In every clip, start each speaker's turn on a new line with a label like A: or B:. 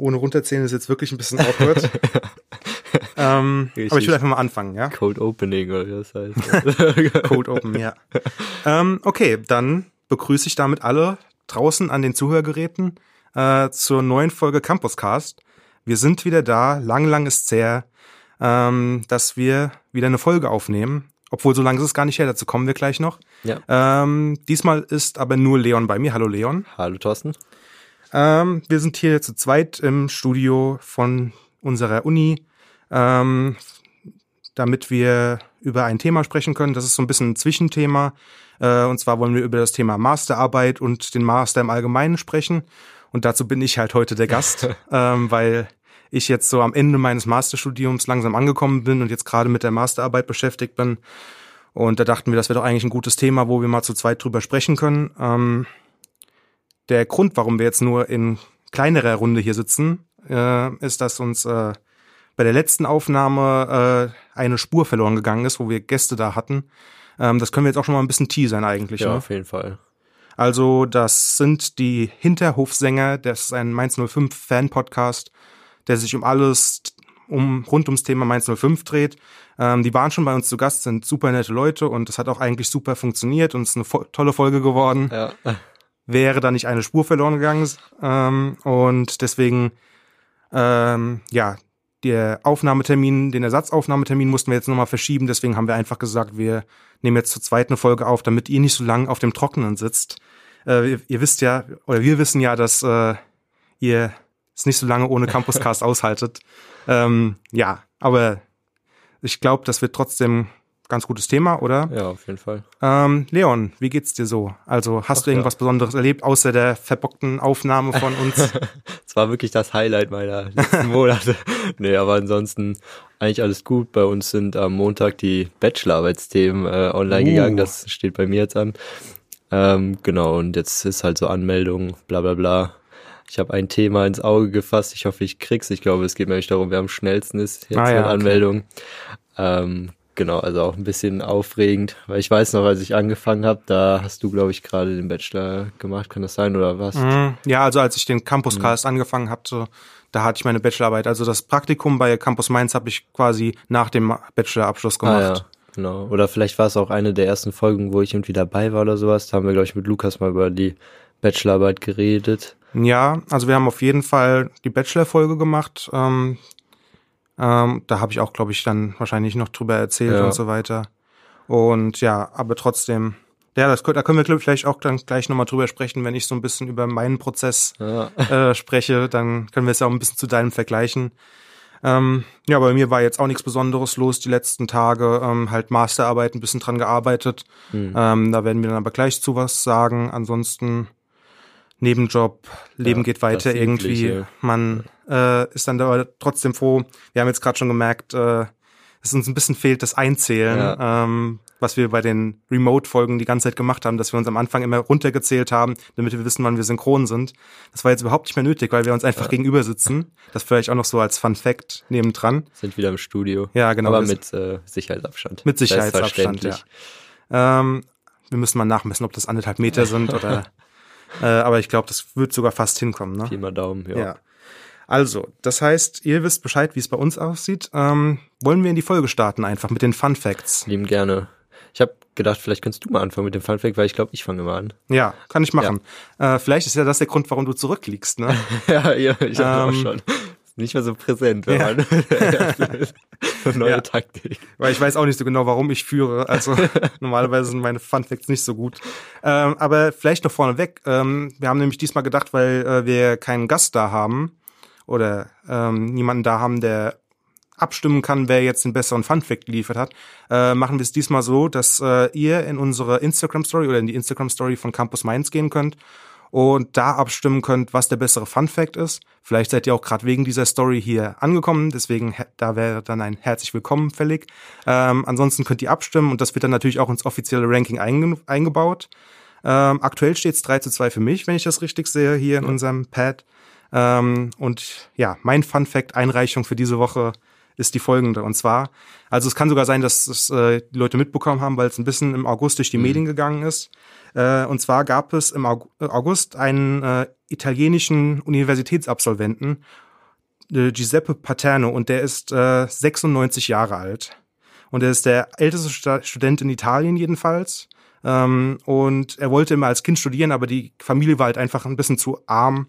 A: ohne runterzählen ist jetzt wirklich ein bisschen awkward. ähm, aber ich will einfach mal anfangen, ja?
B: Code Opening oder wie das heißt.
A: Code Open, ja. ähm, okay, dann begrüße ich damit alle draußen an den Zuhörgeräten äh, zur neuen Folge Campuscast. Wir sind wieder da. Lang, lang ist her, ähm, dass wir wieder eine Folge aufnehmen. Obwohl, so lange ist es gar nicht her, dazu kommen wir gleich noch.
B: Ja.
A: Ähm, diesmal ist aber nur Leon bei mir. Hallo Leon.
B: Hallo Thorsten.
A: Ähm, wir sind hier zu zweit im Studio von unserer Uni, ähm, damit wir über ein Thema sprechen können. Das ist so ein bisschen ein Zwischenthema. Äh, und zwar wollen wir über das Thema Masterarbeit und den Master im Allgemeinen sprechen. Und dazu bin ich halt heute der Gast, ähm, weil ich jetzt so am Ende meines Masterstudiums langsam angekommen bin und jetzt gerade mit der Masterarbeit beschäftigt bin. Und da dachten wir, das wäre doch eigentlich ein gutes Thema, wo wir mal zu zweit drüber sprechen können. Ähm, der Grund, warum wir jetzt nur in kleinerer Runde hier sitzen, äh, ist, dass uns äh, bei der letzten Aufnahme äh, eine Spur verloren gegangen ist, wo wir Gäste da hatten. Ähm, das können wir jetzt auch schon mal ein bisschen teasern eigentlich.
B: Ja,
A: ne?
B: auf jeden Fall.
A: Also das sind die Hinterhofsänger, das ist ein Mainz 05 Fan-Podcast, der sich um alles um rund ums Thema Mainz 05 dreht. Ähm, die waren schon bei uns zu Gast, sind super nette Leute und es hat auch eigentlich super funktioniert und es ist eine tolle Folge geworden.
B: Ja.
A: Wäre da nicht eine Spur verloren gegangen. Ähm, und deswegen, ähm, ja, der Aufnahmetermin, den Ersatzaufnahmetermin mussten wir jetzt nochmal verschieben. Deswegen haben wir einfach gesagt, wir nehmen jetzt zur zweiten Folge auf, damit ihr nicht so lange auf dem Trockenen sitzt. Äh, ihr, ihr, wisst ja, oder wir wissen ja, dass äh, ihr es nicht so lange ohne Campuscast aushaltet. Ähm, ja, aber ich glaube, das wird trotzdem ganz gutes Thema, oder?
B: Ja, auf jeden Fall.
A: Ähm, Leon, wie geht's dir so? Also hast
B: Ach,
A: du irgendwas
B: ja.
A: Besonderes erlebt, außer der verbockten Aufnahme von uns?
B: Es war wirklich das Highlight meiner letzten Monate. nee, aber ansonsten eigentlich alles gut. Bei uns sind am Montag die Bachelorarbeitsthemen äh, online
A: Uh.
B: gegangen. Das steht bei mir jetzt an. Ähm, genau, und jetzt ist halt so Anmeldung, bla bla bla. Ich habe ein Thema ins Auge gefasst. Ich hoffe, ich krieg's. Ich glaube, es geht mir nicht darum, wer am schnellsten ist jetzt
A: Ah, ja,
B: mit
A: okay.
B: Anmeldung. Ähm, genau, also auch ein bisschen aufregend, weil ich weiß noch, als ich angefangen habe, da hast du, glaube ich, gerade den Bachelor gemacht. Kann das sein oder was?
A: Mhm. Ja, also als ich den Campuscast angefangen hatte, da hatte ich meine Bachelorarbeit. Also das Praktikum bei Campus Mainz habe ich quasi nach dem Bachelorabschluss
B: Ah,
A: gemacht.
B: ja, genau. Oder vielleicht war es auch eine der ersten Folgen, wo ich irgendwie dabei war oder sowas. Da haben wir, glaube ich, mit Lukas mal über die Bachelorarbeit geredet.
A: Ja, also wir haben auf jeden Fall die Bachelor-Folge gemacht. Ähm, ähm, da habe ich auch, glaube ich, dann wahrscheinlich noch drüber erzählt
B: Ja.
A: und so weiter. Und ja, aber trotzdem, ja, das, da können wir glaub ich, vielleicht auch dann gleich nochmal drüber sprechen, wenn ich so ein bisschen über meinen Prozess
B: Ja,
A: äh, spreche, dann können wir es ja auch ein bisschen zu deinem vergleichen. Ähm, ja, bei mir war jetzt auch nichts Besonderes los die letzten Tage. Ähm, halt Masterarbeit ein bisschen dran gearbeitet.
B: Hm.
A: Ähm, da werden wir dann aber gleich zu was sagen. Ansonsten Nebenjob, Leben
B: Ja,
A: geht weiter irgendwie. Man äh, ist dann da trotzdem froh. Wir haben jetzt gerade schon gemerkt, äh, es uns ein bisschen fehlt das Einzählen,
B: Ja.
A: ähm, was wir bei den Remote-Folgen die ganze Zeit gemacht haben, dass wir uns am Anfang immer runtergezählt haben, damit wir wissen, wann wir synchron sind. Das war jetzt überhaupt nicht mehr nötig, weil wir uns einfach gegenüber sitzen. Das vielleicht auch noch so als Fun Fact nebendran.
B: sind wieder im Studio.
A: Ja, genau.
B: Aber mit äh, Sicherheitsabstand.
A: Mit Sicherheitsabstand,
B: Selbstverständlich.
A: Ähm, wir müssen mal nachmessen, ob das anderthalb Meter sind oder. Äh, aber ich glaube, das wird sogar fast hinkommen. Ne?
B: Pi mal Daumen, ja.
A: Ja. Also, das heißt, ihr wisst Bescheid, wie es bei uns aussieht. Ähm, wollen wir in die Folge starten einfach mit den Fun Facts?
B: Lieben gerne. Ich habe gedacht, vielleicht kannst du mal anfangen mit dem Funfact, weil ich glaube, ich fange mal an.
A: Ja, kann ich machen. Äh, vielleicht ist ja das der Grund, warum du zurückliegst. Ne?
B: ja, ja, ich habe
A: Ähm,
B: auch schon. Nicht mehr so präsent, wenn
A: Ja.
B: man neue
A: Ja.
B: Taktik.
A: Weil ich weiß auch nicht so genau, warum ich führe. Also normalerweise sind meine Fun Facts nicht so gut. Ähm, aber vielleicht noch vorneweg. Ähm, wir haben nämlich diesmal gedacht, weil äh, wir keinen Gast da haben oder ähm, niemanden da haben, der abstimmen kann, wer jetzt den besseren Fun Fact geliefert hat, äh, machen wir es diesmal so, dass äh, ihr in unsere Instagram Story oder in die Instagram Story von Campus Mainz gehen könnt und da abstimmen könnt, was der bessere Fun Fact ist. Vielleicht seid ihr auch gerade wegen dieser Story hier angekommen, deswegen da wäre dann ein herzlich willkommen fällig. Ähm, ansonsten könnt ihr abstimmen und das wird dann natürlich auch ins offizielle Ranking einge eingebaut. Ähm, aktuell steht es 3 zu 2 für mich, wenn ich das richtig sehe, hier in unserem Pad. Ähm, und ja, mein Fun Fact Einreichung für diese Woche ist die folgende. Und zwar, also es kann sogar sein, dass es äh, die Leute mitbekommen haben, weil es ein bisschen im August durch die Medien gegangen ist. Äh, und zwar gab es im äh, August einen äh, italienischen Universitätsabsolventen äh, Giuseppe Paterno und der ist äh, 96 Jahre alt. Und er ist der älteste Sta Student in Italien jedenfalls. Ähm, und er wollte immer als Kind studieren, aber die Familie war halt einfach ein bisschen zu arm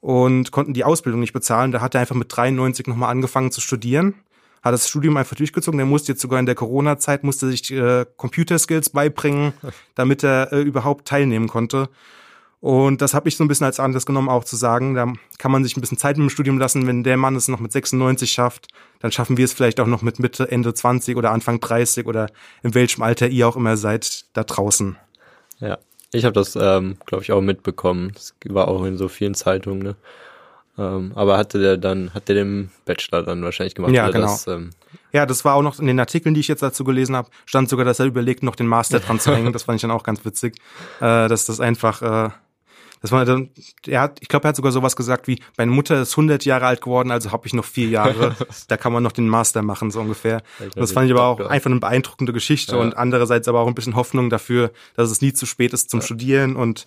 A: und konnten die Ausbildung nicht bezahlen. Da hat er einfach mit 93 nochmal angefangen zu studieren hat das Studium einfach durchgezogen. Der musste jetzt sogar in der Corona-Zeit, musste sich äh, Computerskills beibringen, damit er äh, überhaupt teilnehmen konnte. Und das habe ich so ein bisschen als Anlass genommen, auch zu sagen, da kann man sich ein bisschen Zeit mit dem Studium lassen. Wenn der Mann es noch mit 96 schafft, dann schaffen wir es vielleicht auch noch mit Mitte, Ende 20 oder Anfang 30 oder in welchem Alter ihr auch immer seid, da draußen.
B: Ja, ich habe das, ähm, glaube ich, auch mitbekommen. Das war auch in so vielen Zeitungen. Ne? Ähm, aber hatte der dann, hat der den Bachelor dann wahrscheinlich gemacht?
A: Ja, genau.
B: Das, ähm,
A: ja, das war auch noch in den Artikeln, die ich jetzt dazu gelesen habe, stand sogar, dass er überlegt, noch den Master dran zu hängen. Das fand ich dann auch ganz witzig, äh, dass das einfach, äh, das war dann, er hat, ich glaube, er hat sogar sowas gesagt wie, meine Mutter ist 100 Jahre alt geworden, also habe ich noch vier Jahre. da kann man noch den Master machen, so ungefähr. das fand ich aber auch einfach eine beeindruckende Geschichte ja. und andererseits aber auch ein bisschen Hoffnung dafür, dass es nie zu spät ist zum ja. Studieren und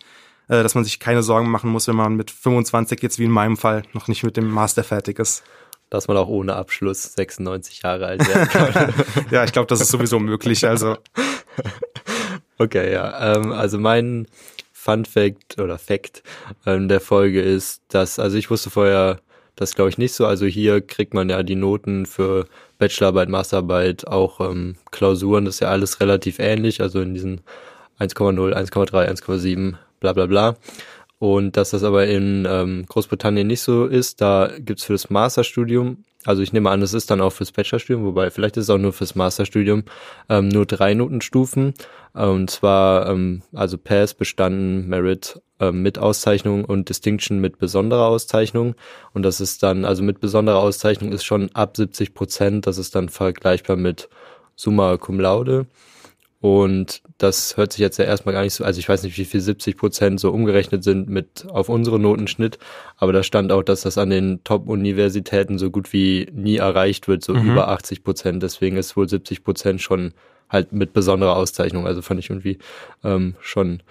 A: äh, dass man sich keine Sorgen machen muss, wenn man mit 25 jetzt wie in meinem Fall noch nicht mit dem Master fertig ist.
B: Dass man auch ohne Abschluss 96 Jahre alt werden kann.
A: ja, ich glaube, das ist sowieso möglich. Also.
B: Okay, ja. Ähm, also mein Fun Fact oder Fact ähm, der Folge ist, dass, also ich wusste vorher, das glaube ich nicht so. Also hier kriegt man ja die Noten für Bachelorarbeit, Masterarbeit, auch ähm, Klausuren, das ist ja alles relativ ähnlich. Also in diesen 1,0, 1,3, 1,7 bla bla bla. Und dass das aber in ähm, Großbritannien nicht so ist, da gibt's für das Masterstudium, also ich nehme an, es ist dann auch fürs Bachelorstudium, wobei vielleicht ist es auch nur fürs Masterstudium, ähm, nur drei Notenstufen. Und zwar ähm, also Pass, Bestanden, Merit ähm, mit Auszeichnung und Distinction mit besonderer Auszeichnung. Und das ist dann, also mit besonderer Auszeichnung ist schon ab 70 Prozent, das ist dann vergleichbar mit Summa Cum Laude. Und das hört sich jetzt ja erstmal gar nicht so, also ich weiß nicht, wie viel 70 Prozent so umgerechnet sind mit auf unsere Notenschnitt, aber da stand auch, dass das an den Top-Universitäten so gut wie nie erreicht wird, so mhm. über 80 Prozent. Deswegen ist wohl 70 Prozent schon halt mit besonderer Auszeichnung. Also fand ich irgendwie ähm, schon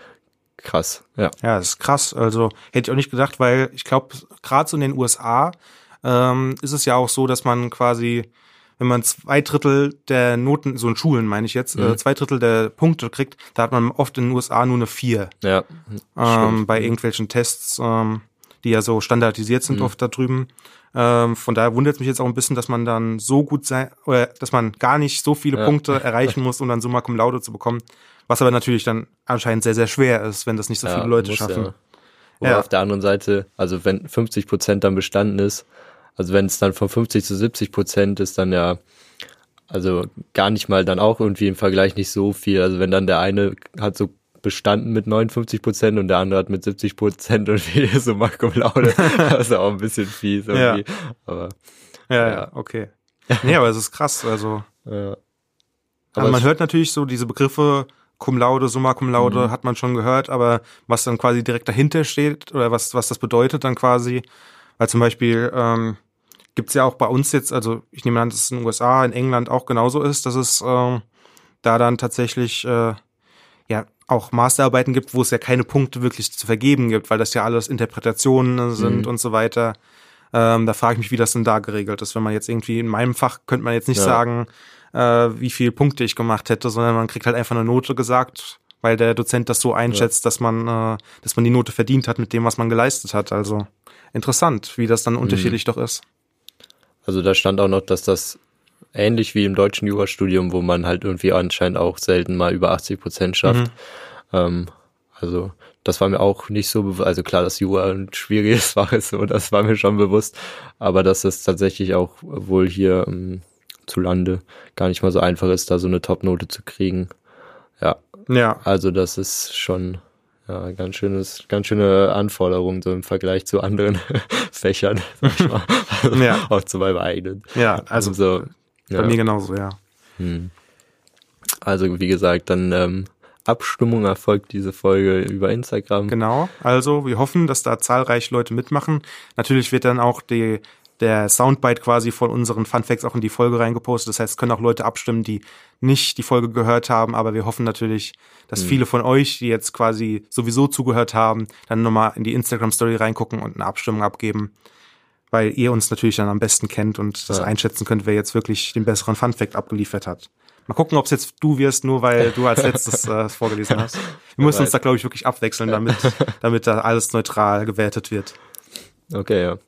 B: krass. Ja,
A: ja, das ist krass. Also hätte ich auch nicht gedacht, weil ich glaube, gerade so in den USA ähm, ist es ja auch so, dass man quasi wenn man zwei Drittel der Noten, so in Schulen meine ich jetzt, äh, mhm. äh, zwei Drittel der Punkte kriegt, da hat man oft in den USA nur eine vier.
B: Ja.
A: Ähm, bei irgendwelchen Tests, ähm, die ja so standardisiert sind mhm. oft da drüben. Ähm, von daher wundert es mich jetzt auch ein bisschen, dass man dann so gut sein, oder dass man gar nicht so viele ja. Punkte erreichen muss, um dann Summa Cum Laude zu bekommen. Was aber natürlich dann anscheinend sehr, sehr schwer ist, wenn das nicht so ja, viele Leute schaffen. Ja.
B: Oder ja. auf der anderen Seite, also wenn 50 Prozent dann bestanden ist, also wenn es dann von 50 zu 70 Prozent ist, dann ja, also gar nicht mal dann auch irgendwie im Vergleich nicht so viel. Also wenn dann der eine hat so bestanden mit 59 Prozent und der andere hat mit 70 Prozent und wie so Marco Laude, das ist auch ein bisschen fies irgendwie. Ja. Aber,
A: ja, ja, okay. Nee, aber es ist krass, also. Ja. Aber also man hört natürlich so diese Begriffe Cum laude, Summa Cum laude, mhm. hat man schon gehört, aber was dann quasi direkt dahinter steht oder was, was das bedeutet dann quasi, weil zum Beispiel ähm, gibt ja auch bei uns jetzt, also ich nehme an, dass es in den USA, in England auch genauso ist, dass es ähm, da dann tatsächlich äh, ja auch Masterarbeiten gibt, wo es ja keine Punkte wirklich zu vergeben gibt, weil das ja alles Interpretationen sind mhm. und so weiter. Ähm, da frage ich mich, wie das denn da geregelt ist. Wenn man jetzt irgendwie in meinem Fach könnte man jetzt nicht ja. sagen, äh, wie viele Punkte ich gemacht hätte, sondern man kriegt halt einfach eine Note gesagt, weil der Dozent das so einschätzt, ja. dass man, äh, dass man die Note verdient hat mit dem, was man geleistet hat. Also interessant, wie das dann mhm. unterschiedlich doch ist.
B: Also da stand auch noch, dass das ähnlich wie im deutschen Jurastudium, wo man halt irgendwie anscheinend auch selten mal über 80 Prozent schafft. Mhm. Ähm, also das war mir auch nicht so bewusst. Also klar, dass Jura ein schwieriges Fach ist, so, das war mir schon bewusst. Aber dass es tatsächlich auch wohl hier ähm, zu Lande gar nicht mal so einfach ist, da so eine Top-Note zu kriegen. Ja.
A: Ja.
B: Also das ist schon ja, ganz schönes, ganz schöne Anforderung so im Vergleich zu anderen Fächern, ja. Auch zu meinem eigenen.
A: Ja, also so, bei ja. mir genauso, ja. Hm.
B: Also wie gesagt, dann ähm, Abstimmung erfolgt diese Folge über Instagram.
A: Genau, also wir hoffen, dass da zahlreich Leute mitmachen. Natürlich wird dann auch die der Soundbite quasi von unseren Funfacts auch in die Folge reingepostet. Das heißt, es können auch Leute abstimmen, die nicht die Folge gehört haben, aber wir hoffen natürlich, dass mhm. viele von euch, die jetzt quasi sowieso zugehört haben, dann nochmal in die Instagram-Story reingucken und eine Abstimmung abgeben. weil ihr uns natürlich dann am besten kennt und das
B: Ja.
A: einschätzen könnt, wer jetzt wirklich den besseren Fun Fact abgeliefert hat. Mal gucken, ob es jetzt du wirst, nur weil du als letztes äh, vorgelesen hast. Wir müssen uns da, glaube ich, wirklich abwechseln, damit, damit da alles neutral gewertet wird.
B: Okay, ja.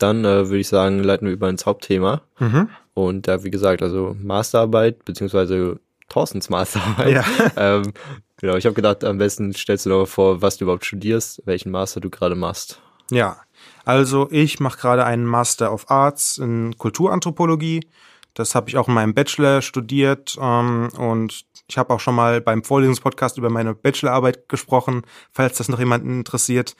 B: Dann äh, würde ich sagen, leiten wir über ins Hauptthema.
A: Mhm.
B: Und da, wie gesagt, also Masterarbeit, beziehungsweise Thorstens Masterarbeit.
A: Ja.
B: ähm, genau, ich habe gedacht, am besten stellst du dir mal vor, was du überhaupt studierst, welchen Master du gerade machst.
A: Ja, also ich mache gerade einen Master of Arts in Kulturanthropologie. Das habe ich auch in meinem Bachelor studiert ähm, und ich habe auch schon mal beim Vorlesungspodcast über meine Bachelorarbeit gesprochen, falls das noch jemanden interessiert.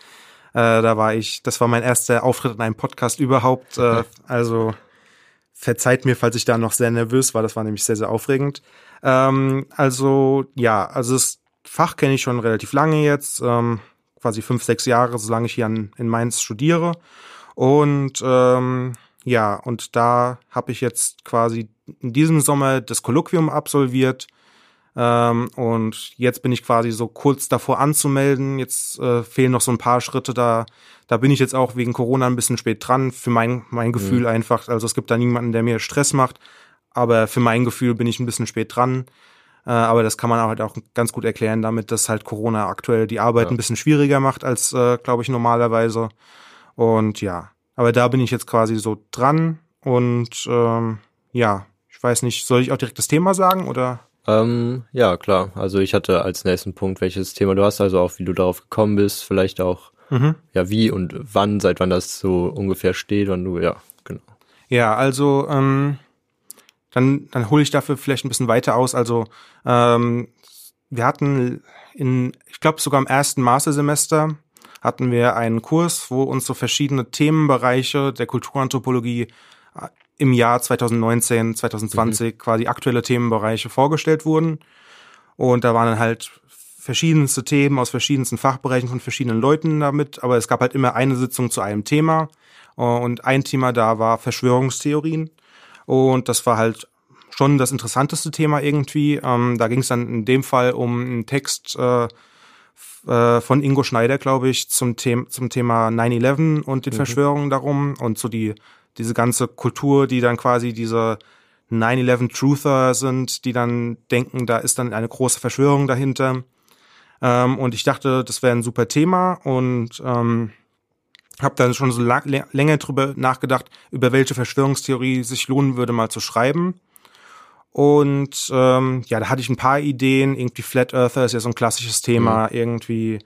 A: Äh, da war ich, das war mein erster Auftritt in einem Podcast überhaupt. Äh, also verzeiht mir, falls ich da noch sehr nervös war. Das war nämlich sehr, sehr aufregend. Ähm, also ja, also das Fach kenne ich schon relativ lange jetzt, ähm, quasi fünf, sechs Jahre, solange ich hier an, in Mainz studiere. Und ähm, ja, und da habe ich jetzt quasi in diesem Sommer das Kolloquium absolviert. Ähm, und jetzt bin ich quasi so kurz davor anzumelden. Jetzt äh, fehlen noch so ein paar Schritte. Da, da bin ich jetzt auch wegen Corona ein bisschen spät dran. Für mein, mein Gefühl einfach. Also es gibt da niemanden, der mir Stress macht. Aber für mein Gefühl bin ich ein bisschen spät dran. Äh, aber das kann man halt auch ganz gut erklären, damit dass halt Corona aktuell die Arbeit
B: Ja.
A: ein bisschen schwieriger macht als, äh, glaube ich, normalerweise. Und ja, aber da bin ich jetzt quasi so dran. Und ähm, ja, ich weiß nicht, soll ich auch direkt das Thema sagen oder?
B: Ähm, ja, klar. Also ich hatte als nächsten Punkt, welches Thema du hast, also auch wie du darauf gekommen bist, vielleicht auch,
A: Mhm.
B: ja, wie und wann, seit wann das so ungefähr steht, wann du, ja, genau.
A: Ja, also ähm, dann, dann hole ich dafür vielleicht ein bisschen weiter aus. Also ähm, wir hatten in, ich glaube sogar im ersten Mastersemester hatten wir einen Kurs, wo uns so verschiedene Themenbereiche der Kulturanthropologie äh, im Jahr 2019, 2020 quasi aktuelle Themenbereiche vorgestellt wurden. Und da waren dann halt verschiedenste Themen aus verschiedensten Fachbereichen von verschiedenen Leuten damit, aber es gab halt immer eine Sitzung zu einem Thema. Äh, Und ein Thema da war Verschwörungstheorien. Und das war halt schon das interessanteste Thema irgendwie. Ähm, da ging es dann in dem Fall um einen Text äh, äh, von Ingo Schneider, glaube ich, zum, The zum Thema 9-11 und den Verschwörungen darum und so die diese ganze Kultur, die dann quasi diese 9-11 Truther sind, die dann denken, da ist dann eine große Verschwörung dahinter. Ähm, und ich dachte, das wäre ein super Thema und ähm, habe dann schon so länger drüber nachgedacht, über welche Verschwörungstheorie sich lohnen würde, mal zu schreiben. Und ähm, ja, da hatte ich ein paar Ideen. Irgendwie Flat Earther ist ja so ein klassisches Thema irgendwie.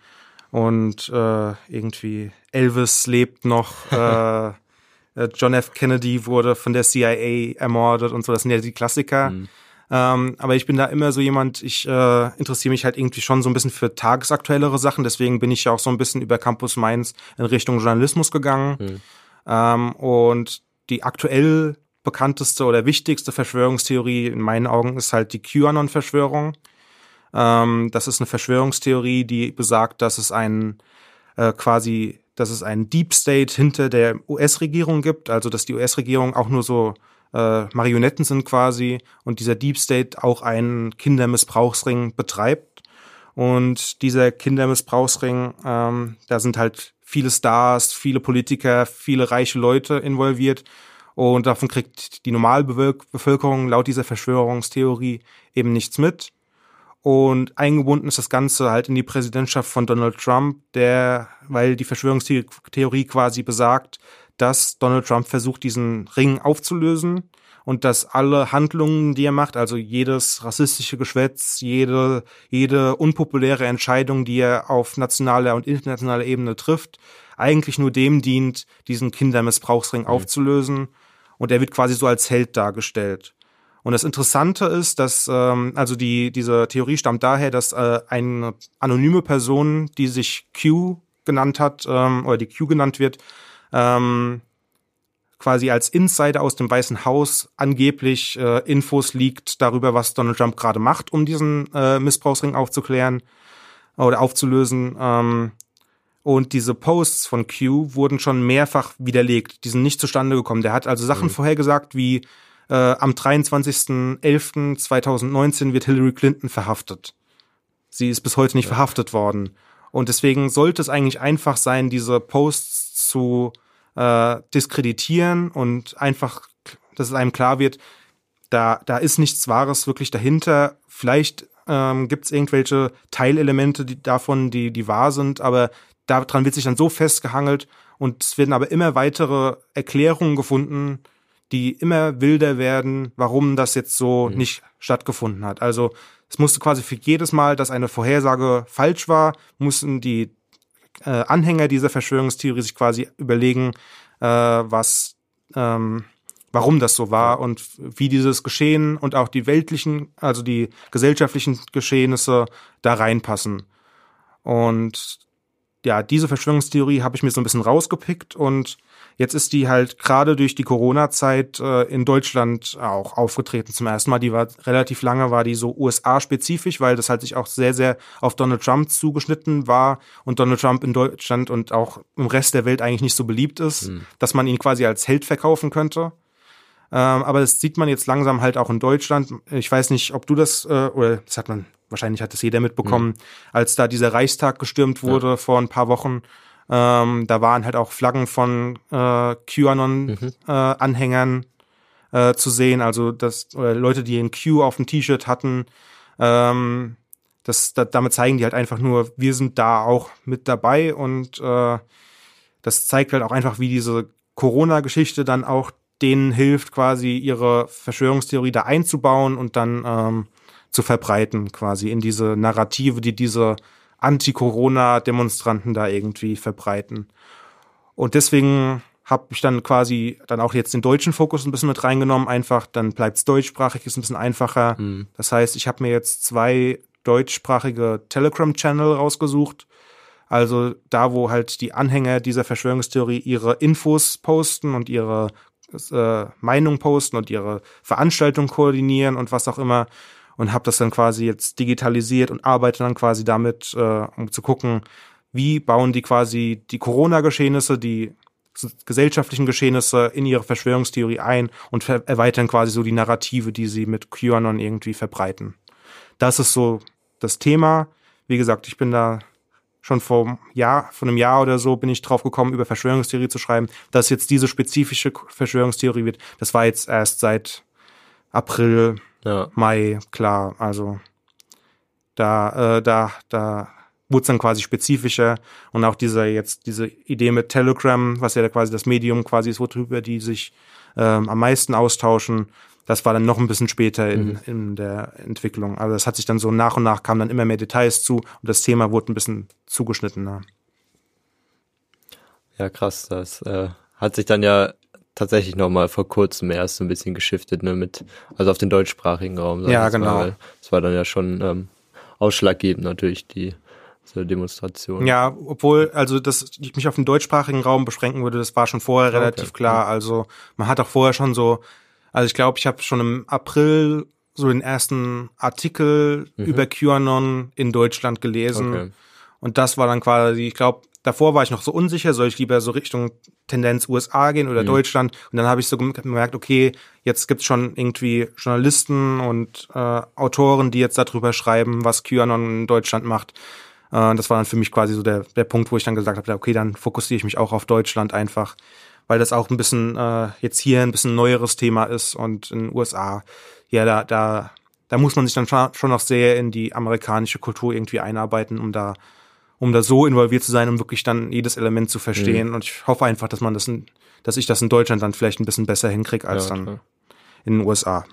A: Und äh, irgendwie Elvis lebt noch. äh, John F. Kennedy wurde von der CIA ermordet und so. Das sind ja die Klassiker. Ähm, aber ich bin da immer so jemand, ich äh, interessiere mich halt irgendwie schon so ein bisschen für tagesaktuellere Sachen. Deswegen bin ich ja auch so ein bisschen über Campus Mainz in Richtung Journalismus gegangen. Ähm, und die aktuell bekannteste oder wichtigste Verschwörungstheorie in meinen Augen ist halt die QAnon-Verschwörung. Ähm, das ist eine Verschwörungstheorie, die besagt, dass es einen äh, quasi, dass es einen Deep State hinter der US-Regierung gibt, also dass die US-Regierung auch nur so äh, Marionetten sind quasi und dieser Deep State auch einen Kindermissbrauchsring betreibt. Und dieser Kindermissbrauchsring, ähm, da sind halt viele Stars, viele Politiker, viele reiche Leute involviert. Und davon kriegt die Normalbevölkerung laut dieser Verschwörungstheorie eben nichts mit. Und eingebunden ist das Ganze halt in die Präsidentschaft von Donald Trump, der, weil die Verschwörungstheorie quasi besagt, dass Donald Trump versucht, diesen Ring aufzulösen und dass alle Handlungen, die er macht, also jedes rassistische Geschwätz, jede, jede unpopuläre Entscheidung, die er auf nationaler und internationaler Ebene trifft, eigentlich nur dem dient, diesen Kindermissbrauchsring aufzulösen. Und er wird quasi so als Held dargestellt. Und das Interessante ist, dass ähm, also die diese Theorie stammt daher, dass äh, eine anonyme Person, die sich Q genannt hat ähm, oder die Q genannt wird, ähm, quasi als Insider aus dem Weißen Haus angeblich äh, Infos liegt darüber, was Donald Trump gerade macht, um diesen äh, Missbrauchsring aufzuklären oder aufzulösen. Ähm, und diese Posts von Q wurden schon mehrfach widerlegt. Die sind nicht zustande gekommen. Der hat also Sachen vorhergesagt wie äh, am 23.11.2019 wird Hillary Clinton verhaftet. Sie ist bis heute nicht verhaftet worden. Und deswegen sollte es eigentlich einfach sein, diese Posts zu äh, diskreditieren und einfach, dass es einem klar wird, da, da ist nichts Wahres wirklich dahinter. Vielleicht ähm, gibt es irgendwelche Teilelemente die, davon, die, die wahr sind, aber daran wird sich dann so festgehangelt und es werden aber immer weitere Erklärungen gefunden, die immer wilder werden, warum das jetzt so mhm. nicht stattgefunden hat. Also es musste quasi für jedes Mal, dass eine Vorhersage falsch war, mussten die äh, Anhänger dieser Verschwörungstheorie sich quasi überlegen, äh, was, ähm, warum das so war und wie dieses Geschehen und auch die weltlichen, also die gesellschaftlichen Geschehnisse da reinpassen. Und ja, diese Verschwörungstheorie habe ich mir so ein bisschen rausgepickt und jetzt ist die halt gerade durch die Corona-Zeit äh, in Deutschland auch aufgetreten zum ersten Mal. Die war relativ lange, war die so USA-spezifisch, weil das halt sich auch sehr, sehr auf Donald Trump zugeschnitten war und Donald Trump in Deutschland und auch im Rest der Welt eigentlich nicht so beliebt ist, mhm. dass man ihn quasi als Held verkaufen könnte. Ähm, aber das sieht man jetzt langsam halt auch in Deutschland. Ich weiß nicht, ob du das, äh, oder das hat man wahrscheinlich hat das jeder mitbekommen, mhm. als da dieser Reichstag gestürmt wurde ja. vor ein paar Wochen. Ähm, da waren halt auch Flaggen von äh, QAnon-Anhängern mhm. äh, äh, zu sehen, also das oder Leute, die ein Q auf dem T-Shirt hatten. Ähm, das, da, damit zeigen die halt einfach nur, wir sind da auch mit dabei und äh, das zeigt halt auch einfach, wie diese Corona-Geschichte dann auch denen hilft, quasi ihre Verschwörungstheorie da einzubauen und dann ähm, zu verbreiten, quasi in diese Narrative, die diese Anti-Corona-Demonstranten da irgendwie verbreiten. Und deswegen habe ich dann quasi dann auch jetzt den deutschen Fokus ein bisschen mit reingenommen. Einfach, dann bleibt's deutschsprachig, ist ein bisschen einfacher. Mhm. Das heißt, ich habe mir jetzt zwei deutschsprachige Telegram-Channel rausgesucht. Also da, wo halt die Anhänger dieser Verschwörungstheorie ihre Infos posten und ihre äh, Meinung posten und ihre Veranstaltung koordinieren und was auch immer und habe das dann quasi jetzt digitalisiert und arbeite dann quasi damit, äh, um zu gucken, wie bauen die quasi die Corona-Geschehnisse, die gesellschaftlichen Geschehnisse in ihre Verschwörungstheorie ein und erweitern quasi so die Narrative, die sie mit QAnon irgendwie verbreiten. Das ist so das Thema. Wie gesagt, ich bin da schon vor Jahr, vor einem Jahr oder so bin ich drauf gekommen, über Verschwörungstheorie zu schreiben, dass jetzt diese spezifische Verschwörungstheorie wird. Das war jetzt erst seit April ja. Mai, klar. Also da, äh, da, da wurde es dann quasi spezifischer und auch diese jetzt diese Idee mit Telegram, was ja quasi das Medium quasi ist, worüber die sich ähm, am meisten austauschen, das war dann noch ein bisschen später in, mhm. in der Entwicklung. Also das hat sich dann so nach und nach kamen dann immer mehr Details zu und das Thema wurde ein bisschen zugeschnittener.
B: Ja, krass. Das äh, hat sich dann ja tatsächlich noch mal vor kurzem erst so ein bisschen geschiftet, ne, mit, also auf den deutschsprachigen Raum.
A: Ja, genau.
B: Mal. Das war dann ja schon ähm, ausschlaggebend natürlich, die so Demonstration.
A: Ja, obwohl, also, dass ich mich auf den deutschsprachigen Raum beschränken würde, das war schon vorher okay, relativ klar. Ja. Also, man hat auch vorher schon so, also ich glaube, ich habe schon im April so den ersten Artikel mhm. über QAnon in Deutschland gelesen. Okay. Und das war dann quasi, ich glaube, davor war ich noch so unsicher, soll ich lieber so Richtung Tendenz USA gehen oder mhm. Deutschland? Und dann habe ich so gemerkt, okay, jetzt gibt's schon irgendwie Journalisten und äh, Autoren, die jetzt darüber schreiben, was QAnon in Deutschland macht. Äh, das war dann für mich quasi so der, der Punkt, wo ich dann gesagt habe, okay, dann fokussiere ich mich auch auf Deutschland einfach, weil das auch ein bisschen äh, jetzt hier ein bisschen neueres Thema ist und in den USA, ja, da, da, da muss man sich dann schon noch sehr in die amerikanische Kultur irgendwie einarbeiten, um da um da so involviert zu sein, um wirklich dann jedes Element zu verstehen. Mhm. Und ich hoffe einfach, dass man das, in, dass ich das in Deutschland dann vielleicht ein bisschen besser hinkriege als ja, dann klar. in den USA.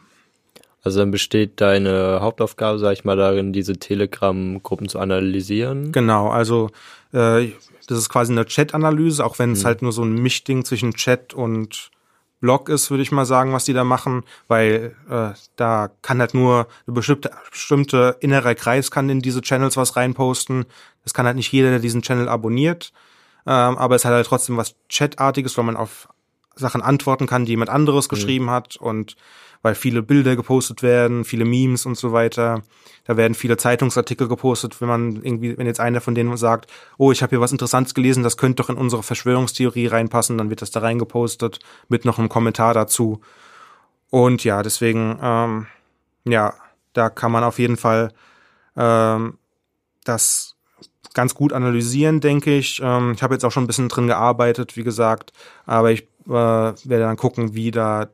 B: Also dann besteht deine Hauptaufgabe, sag ich mal, darin, diese Telegram-Gruppen zu analysieren.
A: Genau, also äh, das ist quasi eine Chat-Analyse, auch wenn es mhm. halt nur so ein Mischding zwischen Chat und Blog ist, würde ich mal sagen, was die da machen, weil äh, da kann halt nur eine bestimmte, bestimmte innerer Kreis kann in diese Channels was reinposten. Das kann halt nicht jeder, der diesen Channel abonniert. Ähm, aber es hat halt trotzdem was Chatartiges, wo man auf Sachen antworten kann, die jemand anderes mhm. geschrieben hat und weil viele Bilder gepostet werden, viele Memes und so weiter. Da werden viele Zeitungsartikel gepostet, wenn man irgendwie, wenn jetzt einer von denen sagt, oh, ich habe hier was Interessantes gelesen, das könnte doch in unsere Verschwörungstheorie reinpassen, dann wird das da reingepostet mit noch einem Kommentar dazu. Und ja, deswegen, ähm, ja, da kann man auf jeden Fall ähm, das ganz gut analysieren, denke ich. Ähm, ich habe jetzt auch schon ein bisschen drin gearbeitet, wie gesagt, aber ich äh, werde dann gucken, wie da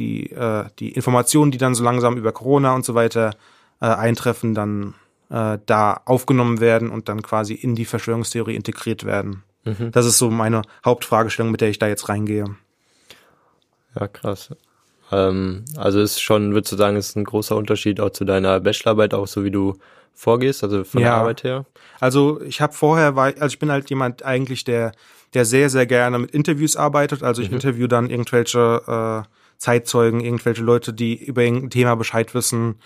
A: die, äh, die Informationen, die dann so langsam über Corona und so weiter äh, eintreffen, dann äh, da aufgenommen werden und dann quasi in die Verschwörungstheorie integriert werden. Mhm. Das ist so meine Hauptfragestellung, mit der ich da jetzt reingehe.
B: Ja, krass. Ähm, also ist schon, würdest du sagen, ist ein großer Unterschied auch zu deiner Bachelorarbeit, auch so wie du vorgehst, also von ja. der Arbeit her?
A: Also ich habe vorher, war, also ich bin halt jemand eigentlich, der, der sehr, sehr gerne mit Interviews arbeitet. Also ich mhm. interview dann irgendwelche äh, Zeitzeugen, irgendwelche Leute, die über irgendein Thema Bescheid wissen.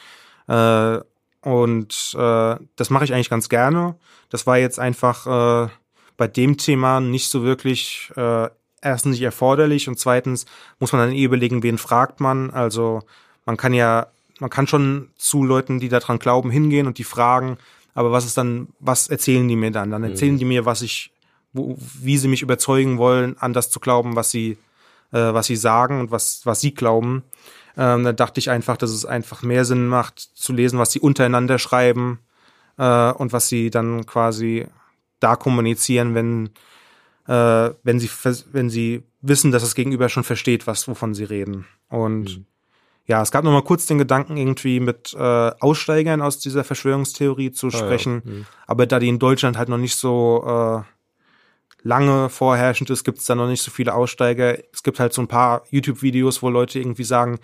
A: Äh, und äh, das mache ich eigentlich ganz gerne. Das war jetzt einfach äh, bei dem Thema nicht so wirklich äh, erstens nicht erforderlich und zweitens muss man dann eh überlegen, wen fragt man. Also man kann ja, man kann schon zu Leuten, die daran glauben, hingehen und die fragen, aber was ist dann, was erzählen die mir dann? Dann erzählen mhm. die mir, was ich, wo, wie sie mich überzeugen wollen, an das zu glauben, was sie, was sie sagen und was, was sie glauben. Ähm, da dachte ich einfach, dass es einfach mehr Sinn macht, zu lesen, was sie untereinander schreiben äh, und was sie dann quasi da kommunizieren, wenn, äh, wenn, sie, wenn sie wissen, dass das Gegenüber schon versteht, was, wovon sie reden. Und mhm. ja, es gab noch mal kurz den Gedanken, irgendwie mit äh, Aussteigern aus dieser Verschwörungstheorie zu sprechen. Ah, ja. mhm. Aber da die in Deutschland halt noch nicht so äh, lange vorherrschend ist, gibt es da noch nicht so viele Aussteiger. Es gibt halt so ein paar YouTube-Videos, wo Leute irgendwie sagen,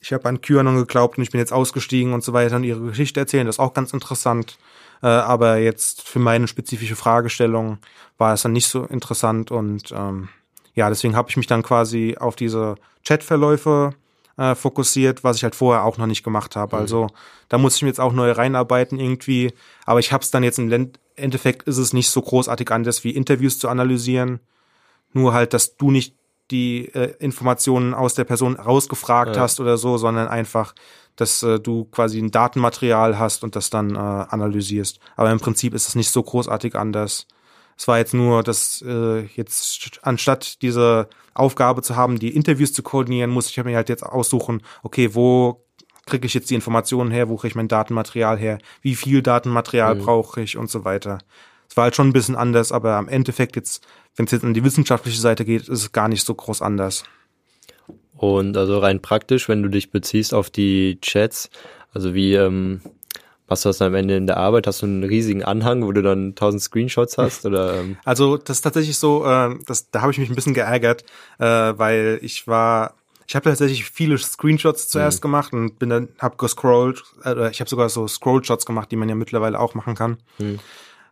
A: ich habe an QAnon geglaubt und ich bin jetzt ausgestiegen und so weiter und ihre Geschichte erzählen. Das ist auch ganz interessant. Äh, aber jetzt für meine spezifische Fragestellung war es dann nicht so interessant und ähm, ja, deswegen habe ich mich dann quasi auf diese Chatverläufe äh, fokussiert, was ich halt vorher auch noch nicht gemacht habe. Mhm. Also da muss ich mir jetzt auch neu reinarbeiten irgendwie. Aber ich habe es dann jetzt im Endeffekt ist es nicht so großartig anders wie Interviews zu analysieren. Nur halt, dass du nicht die äh, Informationen aus der Person rausgefragt ja. hast oder so, sondern einfach, dass äh, du quasi ein Datenmaterial hast und das dann äh, analysierst. Aber im Prinzip ist es nicht so großartig anders. Es war jetzt nur, dass äh, jetzt anstatt diese Aufgabe zu haben, die Interviews zu koordinieren, muss ich mir halt jetzt aussuchen, okay, wo kriege ich jetzt die Informationen her, wo kriege ich mein Datenmaterial her, wie viel Datenmaterial mhm. brauche ich und so weiter. Es war halt schon ein bisschen anders, aber am Endeffekt jetzt, wenn es jetzt an die wissenschaftliche Seite geht, ist es gar nicht so groß anders.
B: Und also rein praktisch, wenn du dich beziehst auf die Chats, also wie ähm, machst du das dann am Ende in der Arbeit? Hast du einen riesigen Anhang, wo du dann tausend Screenshots hast? Oder, ähm?
A: Also das ist tatsächlich so, äh, das, da habe ich mich ein bisschen geärgert, äh, weil ich war ich habe tatsächlich viele Screenshots zuerst mhm. gemacht und bin dann hab gescrollt, äh, ich habe sogar so Scrollshots gemacht, die man ja mittlerweile auch machen kann. Mhm.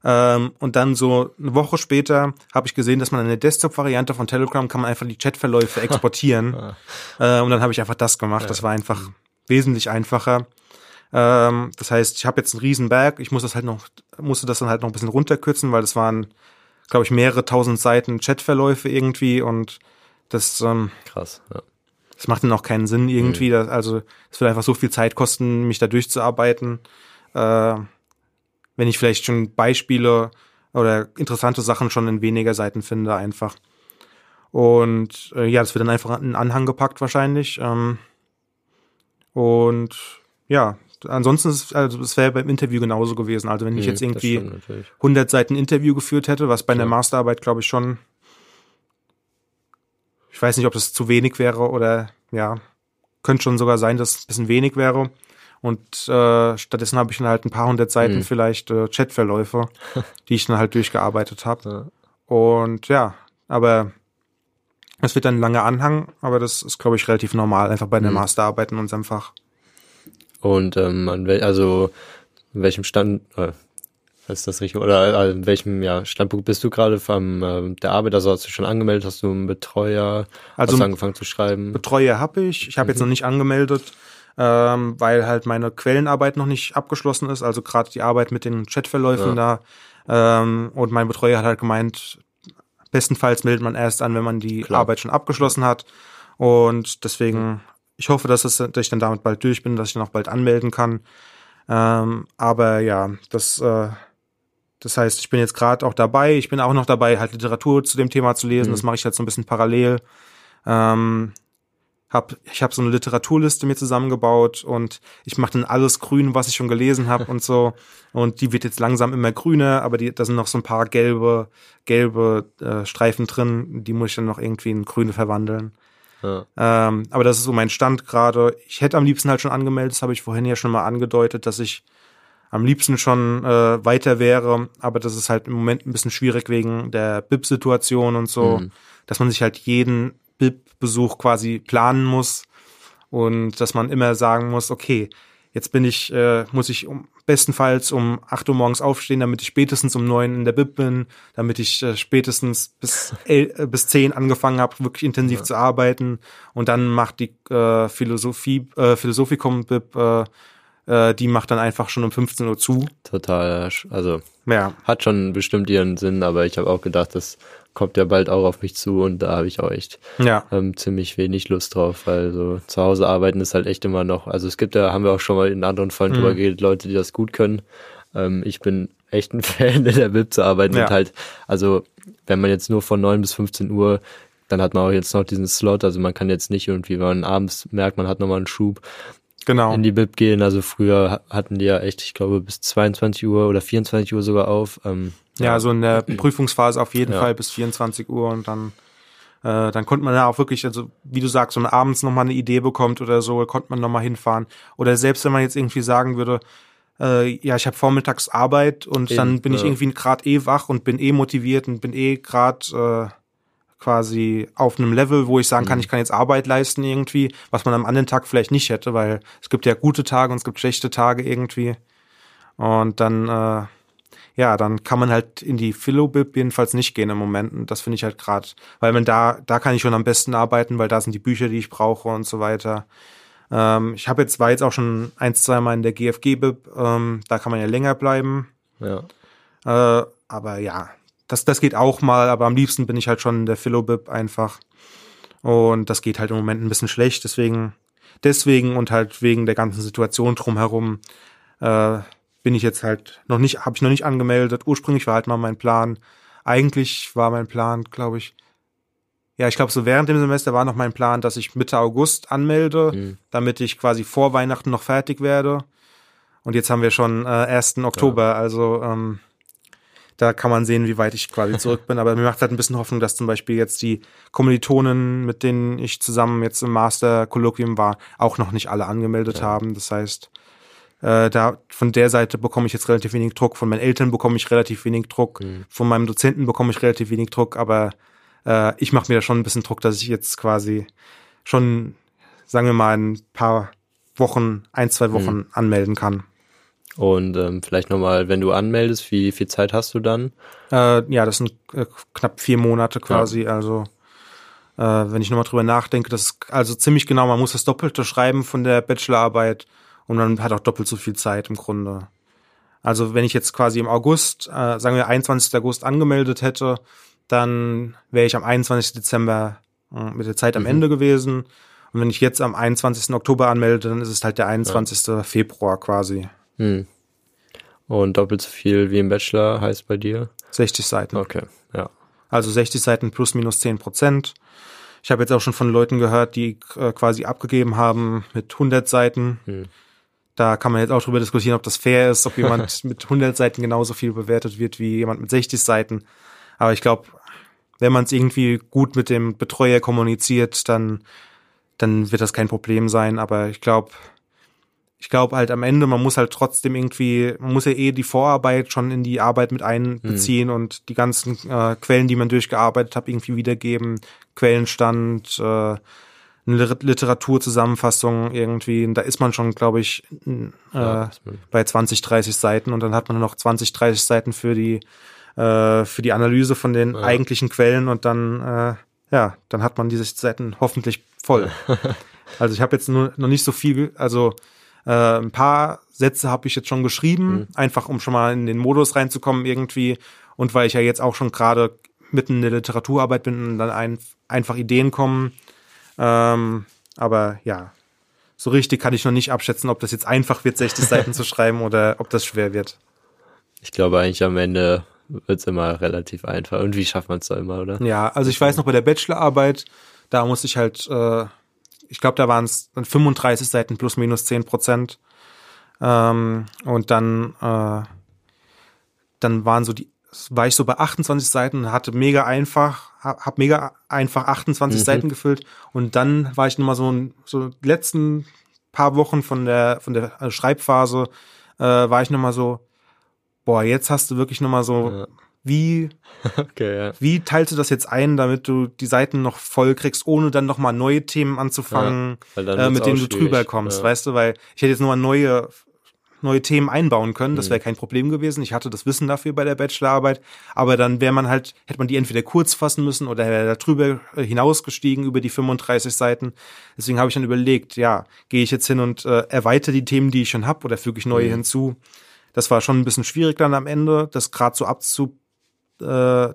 A: Ähm, und dann so eine Woche später habe ich gesehen, dass man eine Desktop-Variante von Telegram kann man einfach die Chatverläufe exportieren. äh, und dann habe ich einfach das gemacht. Das war einfach mhm. wesentlich einfacher. Ähm, das heißt, ich habe jetzt einen riesen Berg. Ich muss das halt noch, musste das dann halt noch ein bisschen runterkürzen, weil das waren, glaube ich, mehrere tausend Seiten Chatverläufe irgendwie und das ähm,
B: krass. Ja.
A: Das macht dann auch keinen Sinn irgendwie. Mhm. Das, also es wird einfach so viel Zeit kosten, mich da durchzuarbeiten. Äh, wenn ich vielleicht schon Beispiele oder interessante Sachen schon in weniger Seiten finde, einfach. Und äh, ja, das wird dann einfach in Anhang gepackt wahrscheinlich. Ähm, und ja, ansonsten ist also es wäre beim Interview genauso gewesen. Also wenn ich mhm, jetzt irgendwie 100 Seiten Interview geführt hätte, was bei ja. einer Masterarbeit glaube ich schon, ich weiß nicht, ob das zu wenig wäre oder ja, könnte schon sogar sein, dass es ein bisschen wenig wäre. Und äh, stattdessen habe ich dann halt ein paar hundert Seiten mhm. vielleicht äh, Chatverläufe, die ich dann halt durchgearbeitet habe. Ja. Und ja, aber es wird dann ein langer Anhang, aber das ist, glaube ich, relativ normal, einfach bei einer mhm. Masterarbeit in unserem Fach.
B: Und ähm, also in welchem Stand, äh, ist das richtig? Oder äh, in welchem ja, Standpunkt bist du gerade vom äh, der Arbeit? Also hast du schon angemeldet, hast du einen Betreuer, also hast du angefangen zu schreiben?
A: Betreuer habe ich. Ich habe mhm. jetzt noch nicht angemeldet ähm, weil halt meine Quellenarbeit noch nicht abgeschlossen ist, also gerade die Arbeit mit den Chatverläufen ja. da. Ähm, und mein Betreuer hat halt gemeint, bestenfalls meldet man erst an, wenn man die Klar. Arbeit schon abgeschlossen hat. Und deswegen, ich hoffe, dass, es, dass ich dann damit bald durch bin, dass ich dann auch bald anmelden kann. Ähm, aber ja, das, äh, das heißt, ich bin jetzt gerade auch dabei. Ich bin auch noch dabei, halt Literatur zu dem Thema zu lesen. Mhm. Das mache ich halt so ein bisschen parallel. Ähm, hab, ich habe so eine Literaturliste mir zusammengebaut und ich mache dann alles grün, was ich schon gelesen habe und so. Und die wird jetzt langsam immer grüner, aber die, da sind noch so ein paar gelbe, gelbe äh, Streifen drin, die muss ich dann noch irgendwie in grüne verwandeln. Ja. Ähm, aber das ist so mein Stand gerade. Ich hätte am liebsten halt schon angemeldet, das habe ich vorhin ja schon mal angedeutet, dass ich am liebsten schon äh, weiter wäre, aber das ist halt im Moment ein bisschen schwierig wegen der BIP-Situation und so, mhm. dass man sich halt jeden BIP-Besuch quasi planen muss und dass man immer sagen muss, okay, jetzt bin ich, äh, muss ich um, bestenfalls um acht Uhr morgens aufstehen, damit ich spätestens um neun in der BIP bin, damit ich äh, spätestens bis, äh, bis zehn angefangen habe, wirklich intensiv ja. zu arbeiten und dann macht die äh, Philosophie, äh, Philosophikum BIP äh, äh, die macht dann einfach schon um 15 Uhr zu.
B: Total, also ja. hat schon bestimmt ihren Sinn, aber ich habe auch gedacht, das kommt ja bald auch auf mich zu und da habe ich auch echt ja. ähm, ziemlich wenig Lust drauf, weil so zu Hause arbeiten ist halt echt immer noch, also es gibt ja, haben wir auch schon mal in anderen Fällen mhm. drüber geredet, Leute, die das gut können. Ähm, ich bin echt ein Fan, in der WIP zu arbeiten ja. und halt, also wenn man jetzt nur von 9 bis 15 Uhr dann hat man auch jetzt noch diesen Slot, also man kann jetzt nicht irgendwie, wenn man abends merkt, man hat nochmal einen Schub, genau. in die Bib gehen. Also früher hatten die ja echt, ich glaube, bis 22 Uhr oder 24 Uhr sogar auf. Ähm,
A: ja, ja, so in der Prüfungsphase auf jeden ja. Fall bis 24 Uhr und dann äh, dann konnte man ja auch wirklich, also wie du sagst, wenn man abends nochmal eine Idee bekommt oder so, konnte man nochmal hinfahren. Oder selbst wenn man jetzt irgendwie sagen würde, äh, ja, ich habe vormittags Arbeit und Eben, dann bin ja. ich irgendwie gerade eh wach und bin eh motiviert und bin eh gerade äh, quasi auf einem Level, wo ich sagen kann, mhm. ich kann jetzt Arbeit leisten irgendwie, was man am anderen Tag vielleicht nicht hätte, weil es gibt ja gute Tage und es gibt schlechte Tage irgendwie. Und dann, äh, ja, dann kann man halt in die Philo-Bib jedenfalls nicht gehen im Moment. Und das finde ich halt gerade, weil man da, da kann ich schon am besten arbeiten, weil da sind die Bücher, die ich brauche und so weiter. Ähm, ich habe jetzt, war jetzt auch schon ein, zwei Mal in der GFG-Bib, ähm, da kann man ja länger bleiben. Ja. Äh, aber ja, das, das geht auch mal, aber am liebsten bin ich halt schon der Philobib einfach. Und das geht halt im Moment ein bisschen schlecht, deswegen, deswegen und halt wegen der ganzen Situation drumherum äh, bin ich jetzt halt noch nicht, habe ich noch nicht angemeldet. Ursprünglich war halt mal mein Plan. Eigentlich war mein Plan, glaube ich, ja, ich glaube, so während dem Semester war noch mein Plan, dass ich Mitte August anmelde, mhm. damit ich quasi vor Weihnachten noch fertig werde. Und jetzt haben wir schon äh, 1. Oktober, ja. also ähm, da kann man sehen, wie weit ich quasi zurück bin. Aber mir macht halt ein bisschen Hoffnung, dass zum Beispiel jetzt die Kommilitonen, mit denen ich zusammen jetzt im Master-Kolloquium war, auch noch nicht alle angemeldet ja. haben. Das heißt, äh, da von der Seite bekomme ich jetzt relativ wenig Druck. Von meinen Eltern bekomme ich relativ wenig Druck. Mhm. Von meinem Dozenten bekomme ich relativ wenig Druck. Aber äh, ich mache mir da schon ein bisschen Druck, dass ich jetzt quasi schon, sagen wir mal, ein paar Wochen, ein, zwei Wochen mhm. anmelden kann.
B: Und ähm, vielleicht nochmal, wenn du anmeldest, wie viel Zeit hast du dann?
A: Äh, ja, das sind äh, knapp vier Monate quasi. Ja. Also äh, wenn ich nochmal drüber nachdenke, das ist also ziemlich genau, man muss das Doppelte schreiben von der Bachelorarbeit und man hat auch doppelt so viel Zeit im Grunde. Also wenn ich jetzt quasi im August, äh, sagen wir 21. August angemeldet hätte, dann wäre ich am 21. Dezember äh, mit der Zeit am mhm. Ende gewesen. Und wenn ich jetzt am 21. Oktober anmelde, dann ist es halt der 21. Ja. Februar quasi. Hm.
B: Und doppelt so viel wie im Bachelor heißt bei dir?
A: 60 Seiten.
B: Okay, ja.
A: Also 60 Seiten plus minus 10 Prozent. Ich habe jetzt auch schon von Leuten gehört, die äh, quasi abgegeben haben mit 100 Seiten. Hm. Da kann man jetzt auch drüber diskutieren, ob das fair ist, ob jemand mit 100 Seiten genauso viel bewertet wird wie jemand mit 60 Seiten. Aber ich glaube, wenn man es irgendwie gut mit dem Betreuer kommuniziert, dann, dann wird das kein Problem sein. Aber ich glaube, ich glaube halt am Ende, man muss halt trotzdem irgendwie, man muss ja eh die Vorarbeit schon in die Arbeit mit einbeziehen mhm. und die ganzen äh, Quellen, die man durchgearbeitet hat, irgendwie wiedergeben, Quellenstand, äh, eine Literaturzusammenfassung irgendwie. Da ist man schon, glaube ich, äh, ja, bei 20, 30 Seiten und dann hat man noch 20, 30 Seiten für die äh, für die Analyse von den ja. eigentlichen Quellen und dann äh, ja, dann hat man diese Seiten hoffentlich voll. also ich habe jetzt nur noch nicht so viel, also äh, ein paar Sätze habe ich jetzt schon geschrieben, mhm. einfach um schon mal in den Modus reinzukommen irgendwie. Und weil ich ja jetzt auch schon gerade mitten in der Literaturarbeit bin und dann ein, einfach Ideen kommen. Ähm, aber ja, so richtig kann ich noch nicht abschätzen, ob das jetzt einfach wird, 60 Seiten zu schreiben oder ob das schwer wird.
B: Ich glaube eigentlich am Ende wird es immer relativ einfach. Irgendwie schafft man es da immer, oder?
A: Ja, also ich weiß noch bei der Bachelorarbeit, da muss ich halt äh, ich glaube, da waren es 35 Seiten plus minus 10 Prozent. Ähm, und dann, äh, dann waren so die, war ich so bei 28 Seiten, hatte mega einfach, hab mega einfach 28 mhm. Seiten gefüllt und dann war ich nochmal so, so letzten paar Wochen von der, von der äh, Schreibphase, äh, war ich nochmal so, boah, jetzt hast du wirklich nochmal so, ja. Wie, okay, ja. wie teilst du das jetzt ein, damit du die Seiten noch voll kriegst, ohne dann nochmal neue Themen anzufangen, ja, äh, mit denen du drüber kommst, weißt du, weil ich hätte jetzt nochmal neue neue Themen einbauen können. Das wäre mhm. kein Problem gewesen. Ich hatte das Wissen dafür bei der Bachelorarbeit. Aber dann wäre man halt, hätte man die entweder kurz fassen müssen oder wäre darüber äh, hinausgestiegen über die 35 Seiten. Deswegen habe ich dann überlegt, ja, gehe ich jetzt hin und äh, erweitere die Themen, die ich schon habe oder füge ich neue mhm. hinzu. Das war schon ein bisschen schwierig dann am Ende, das gerade so abzupassen äh,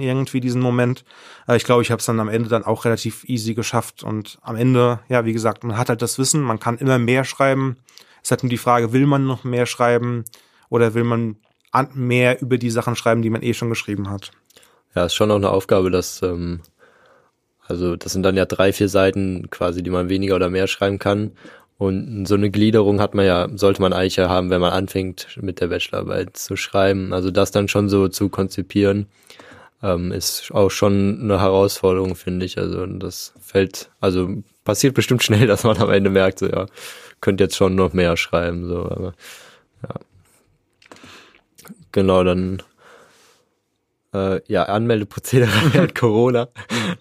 A: irgendwie diesen Moment. Aber ich glaube, ich habe es dann am Ende dann auch relativ easy geschafft und am Ende, ja, wie gesagt, man hat halt das Wissen, man kann immer mehr schreiben. Es ist halt nur die Frage, will man noch mehr schreiben oder will man mehr über die Sachen schreiben, die man eh schon geschrieben hat?
B: Ja, ist schon auch eine Aufgabe, dass, ähm, also das sind dann ja drei, vier Seiten quasi, die man weniger oder mehr schreiben kann. Und so eine Gliederung hat man ja, sollte man eigentlich ja haben, wenn man anfängt mit der Bachelorarbeit zu schreiben. Also das dann schon so zu konzipieren, ähm, ist auch schon eine Herausforderung, finde ich. Also das fällt, also passiert bestimmt schnell, dass man am Ende merkt, so ja, könnte jetzt schon noch mehr schreiben, so, aber ja. Genau, dann äh, ja, Anmeldeprozedere während Corona.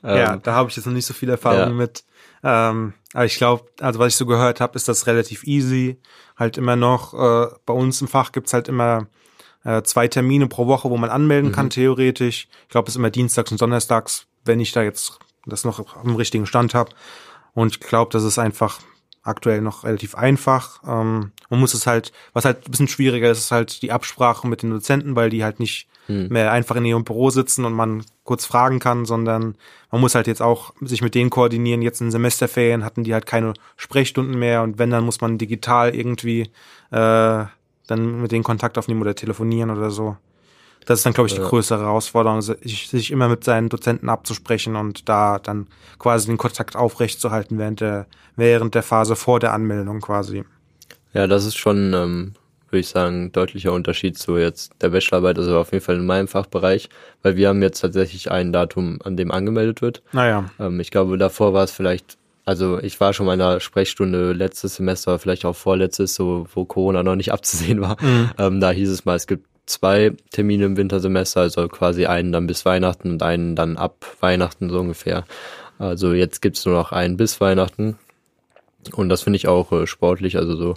A: ja, ähm, da habe ich jetzt noch nicht so viel Erfahrung ja. mit. Ähm, aber ich glaube, also was ich so gehört habe, ist das relativ easy. Halt immer noch, äh, bei uns im Fach gibt's halt immer äh, zwei Termine pro Woche, wo man anmelden mhm. kann, theoretisch. Ich glaube, es ist immer dienstags und donnerstags, wenn ich da jetzt das noch am richtigen Stand habe. Und ich glaube, das ist einfach aktuell noch relativ einfach. Ähm, man muss es halt, was halt ein bisschen schwieriger ist, ist halt die Absprache mit den Dozenten, weil die halt nicht hm. mehr einfach in ihrem Büro sitzen und man kurz fragen kann, sondern man muss halt jetzt auch sich mit denen koordinieren. Jetzt in Semesterferien hatten die halt keine Sprechstunden mehr und wenn, dann muss man digital irgendwie äh, dann mit denen Kontakt aufnehmen oder telefonieren oder so. Das ist dann, glaube ich, die größere Herausforderung, sich, sich immer mit seinen Dozenten abzusprechen und da dann quasi den Kontakt aufrechtzuerhalten während der, während der Phase vor der Anmeldung quasi.
B: Ja, das ist schon, ähm, würde ich sagen, deutlicher Unterschied zu jetzt der Bachelorarbeit, also auf jeden Fall in meinem Fachbereich, weil wir haben jetzt tatsächlich ein Datum, an dem angemeldet wird.
A: Naja.
B: Ähm, ich glaube, davor war es vielleicht also ich war schon mal in einer Sprechstunde letztes Semester, vielleicht auch vorletztes, so wo Corona noch nicht abzusehen war. Mhm. Ähm, da hieß es mal, es gibt zwei Termine im Wintersemester, also quasi einen dann bis Weihnachten und einen dann ab Weihnachten so ungefähr. Also jetzt gibt's nur noch einen bis Weihnachten. Und das finde ich auch äh, sportlich. Also so,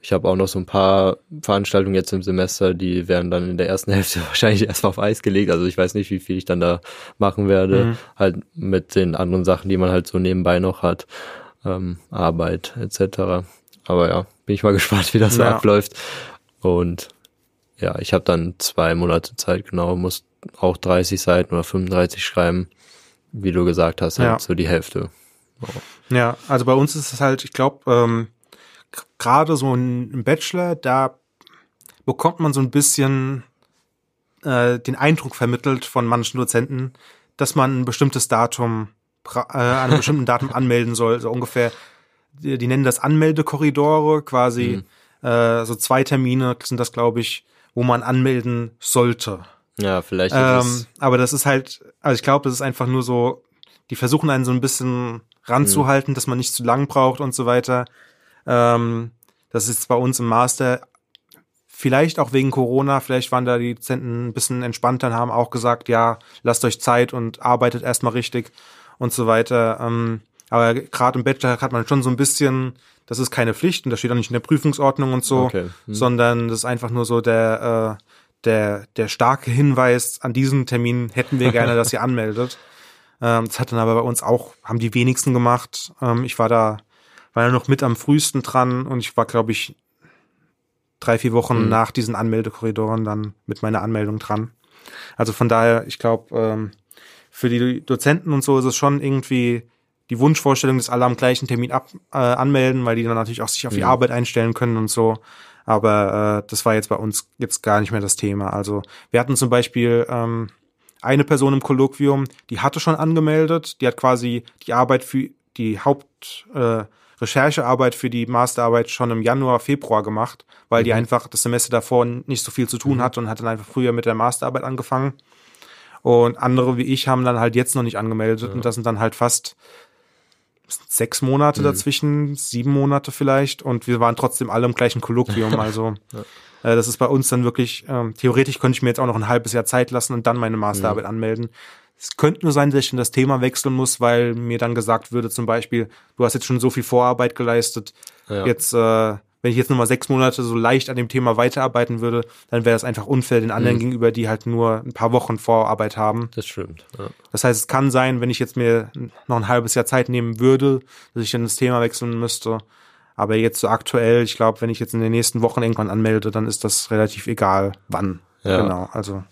B: ich habe auch noch so ein paar Veranstaltungen jetzt im Semester, die werden dann in der ersten Hälfte wahrscheinlich erstmal auf Eis gelegt. Also ich weiß nicht, wie viel ich dann da machen werde. Mhm. Halt mit den anderen Sachen, die man halt so nebenbei noch hat. Ähm, Arbeit etc. Aber ja, bin ich mal gespannt, wie das ja. so abläuft. Und ja, ich habe dann zwei Monate Zeit genau, muss auch 30 Seiten oder 35 schreiben, wie du gesagt hast, halt ja. so die Hälfte.
A: Oh. Ja, also bei uns ist es halt, ich glaube, ähm, gerade so ein Bachelor, da bekommt man so ein bisschen äh, den Eindruck vermittelt von manchen Dozenten, dass man ein bestimmtes Datum äh, an einem bestimmten Datum anmelden soll, so ungefähr. Die, die nennen das Anmeldekorridore, quasi mhm. äh, so zwei Termine sind das, glaube ich, wo man anmelden sollte.
B: Ja, vielleicht.
A: Ähm, aber das ist halt, also ich glaube, das ist einfach nur so, die versuchen einen so ein bisschen ranzuhalten, mhm. dass man nicht zu lang braucht und so weiter. Ähm, das ist bei uns im Master vielleicht auch wegen Corona, vielleicht waren da die Dozenten ein bisschen entspannter und haben auch gesagt, ja, lasst euch Zeit und arbeitet erstmal richtig und so weiter. Ähm, aber gerade im Bachelor hat man schon so ein bisschen das ist keine Pflicht und das steht auch nicht in der Prüfungsordnung und so, okay. hm. sondern das ist einfach nur so der, äh, der, der starke Hinweis, an diesem Termin hätten wir gerne, dass ihr anmeldet. Ähm, das hat dann aber bei uns auch, haben die wenigsten gemacht. Ähm, ich war da, war ja noch mit am frühesten dran und ich war, glaube ich, drei, vier Wochen hm. nach diesen Anmeldekorridoren dann mit meiner Anmeldung dran. Also von daher, ich glaube, ähm, für die Dozenten und so ist es schon irgendwie die Wunschvorstellung, dass alle am gleichen Termin ab, äh, anmelden, weil die dann natürlich auch sich auf die ja. Arbeit einstellen können und so. Aber äh, das war jetzt bei uns jetzt gar nicht mehr das Thema. Also wir hatten zum Beispiel ähm, eine Person im Kolloquium, die hatte schon angemeldet, die hat quasi die Arbeit für die Haupt äh, Recherchearbeit für die Masterarbeit schon im Januar, Februar gemacht, weil die
B: Mhm.
A: einfach das Semester davor nicht so viel zu tun hatte und hat dann einfach früher mit der Masterarbeit angefangen. Und andere wie ich haben dann halt jetzt noch nicht angemeldet und das sind dann halt fast sechs Monate
B: Mhm.
A: dazwischen, sieben Monate vielleicht und wir waren trotzdem alle im gleichen Kolloquium. Also äh, das ist bei uns dann wirklich, ähm, theoretisch könnte ich mir jetzt auch noch ein halbes Jahr Zeit lassen und dann meine Masterarbeit
B: Mhm.
A: anmelden. Es könnte nur sein, dass ich dann das Thema wechseln muss, weil mir dann gesagt würde, zum Beispiel, du hast jetzt schon so viel Vorarbeit geleistet,
B: Ja.
A: jetzt, äh, wenn ich jetzt nur mal sechs Monate so leicht an dem Thema weiterarbeiten würde, dann wäre das einfach unfair den
B: Mhm.
A: anderen gegenüber, die halt nur ein paar Wochen Vorarbeit haben.
B: Das stimmt. Ja.
A: Das heißt, es kann sein, wenn ich jetzt mir noch ein halbes Jahr Zeit nehmen würde, dass ich dann das Thema wechseln müsste. Aber jetzt so aktuell, ich glaube, wenn ich jetzt in den nächsten Wochen irgendwann anmelde, dann ist das relativ egal, wann.
B: Ja.
A: Genau, also.